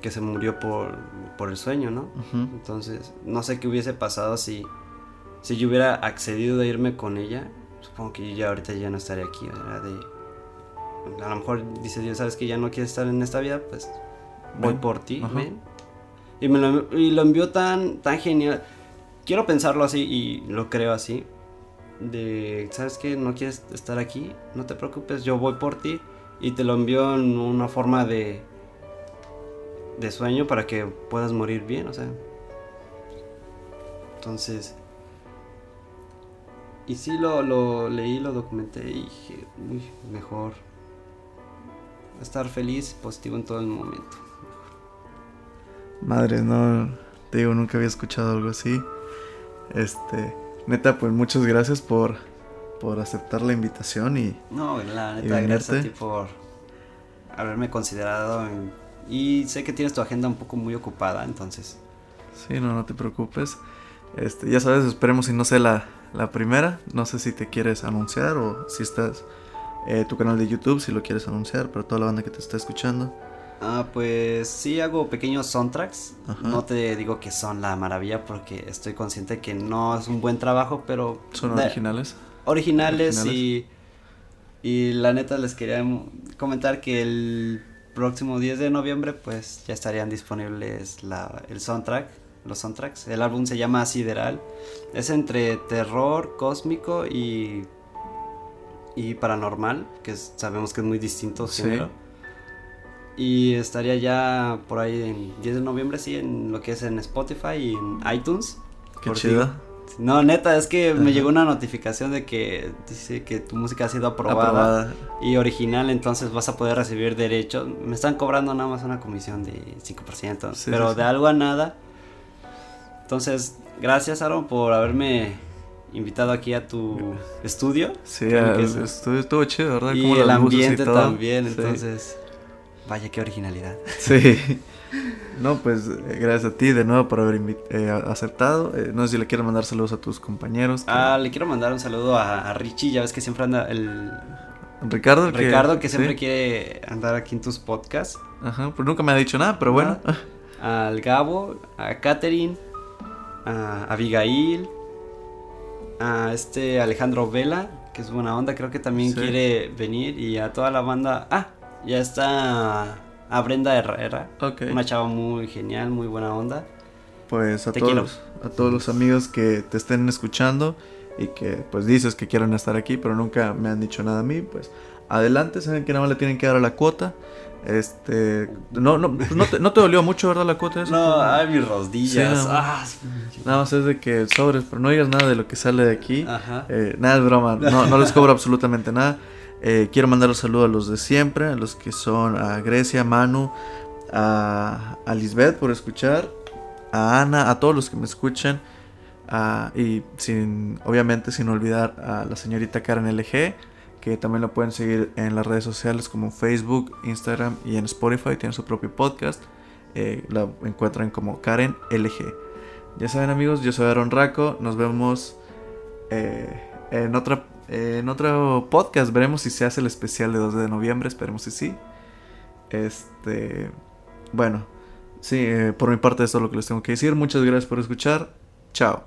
que se murió por, por el sueño, ¿no? Entonces, no sé qué hubiese pasado si, si yo hubiera accedido a irme con ella. Supongo que yo ya ahorita ya no estaría aquí, ¿verdad? De, a lo mejor dice Dios, ¿sabes que ya no quieres estar en esta vida? Pues voy Ven. por ti, ven. Y, me lo, y lo envió tan, tan genial. Quiero pensarlo así y lo creo así. De, ¿sabes qué? No quieres estar aquí, no te preocupes, yo voy por ti. Y te lo envío en una forma de, de sueño para que puedas morir bien, o sea. Entonces. Y sí lo, lo leí, lo documenté y dije, uy, mejor estar feliz, positivo en todo el momento. Madre, no, te digo, nunca había escuchado algo así. Este, neta, pues muchas gracias por, por aceptar la invitación y No, la ¿Y neta, gracias a ti por haberme considerado. en- y sé que tienes tu agenda un poco muy ocupada, entonces. sí, no, no te preocupes. Este, ya sabes, esperemos si no sea la, la primera. No sé si te quieres anunciar o si estás eh, tu canal de YouTube, si lo quieres anunciar, pero toda la banda que te está escuchando. Ah, pues sí hago pequeños soundtracks. Ajá. No te digo que son la maravilla porque estoy consciente que no es un buen trabajo, pero Son originales. originales, Originales. y y la neta les quería comentar que el próximo 10 de noviembre pues ya estarían disponibles la, el soundtrack, los soundtracks. El álbum se llama Sideral. Es entre terror cósmico y y paranormal, que es- sabemos que es muy distinto Sí. género. Y estaría ya por ahí en 10 de noviembre, sí, en lo que es en Spotify y en iTunes. Qué si- chido. no, neta, es que me llegó una notificación de que dice que tu música ha sido aprobada, Aprobada. y original, entonces vas a poder recibir derechos. Me están cobrando nada más una comisión de 5%, Sí, pero sí, de algo a nada. Entonces, gracias Aaron por haberme invitado aquí a tu estudio. Sí, el eso- estudio estuvo chido, ¿verdad? y Como el ambiente también, Sí. entonces, vaya qué originalidad. Sí. No, pues eh, gracias a ti de nuevo por haber eh, aceptado. Eh, no sé si le quieres mandar saludos a tus compañeros. que- Ah, le quiero mandar un saludo a, a Richie, ya ves que siempre anda el Ricardo. que- Ricardo que siempre sí. quiere andar aquí en tus podcasts. Ajá, pues nunca me ha dicho nada, pero bueno. al Gabo, a Katherine, a Abigail, a este Alejandro Vela, que es buena onda, creo que también Sí. quiere venir, y a toda la banda. Ah, ya está a Brenda Herrera, Ok. una chava muy genial, muy buena onda. Pues a Te todos, quiero. a todos los amigos que te estén escuchando y que pues dices que quieren estar aquí, pero nunca me han dicho nada a mí, pues adelante, saben que nada más le tienen que dar a la cuota. Este, no, no, pues, no, te, no te dolió mucho, ¿verdad? La cuota eso. No, ay, mis rodillas. Sí, ah, Nada más es de que sobres, pero no digas nada de lo que sale de aquí. Ajá. Eh, nada es broma, no, no les cobro absolutamente nada. Eh, quiero mandar un saludo a los de siempre, a los que son a Grecia, Manu, a, a Lisbeth por escuchar, a Ana, a todos los que me escuchan. y sin, obviamente sin olvidar a la señorita Karen LG, que también la pueden seguir en las redes sociales como Facebook, Instagram y en Spotify. Tiene su propio podcast. Eh, la encuentran como Karen LG. Ya saben amigos, yo soy Aaron Raco. Nos vemos eh, en, otra, en otro podcast. Veremos si se hace el especial de 2 de noviembre. Esperemos si sí. Este, bueno, sí, eh, por mi parte eso es lo que les tengo que decir. Muchas gracias por escuchar. Chao.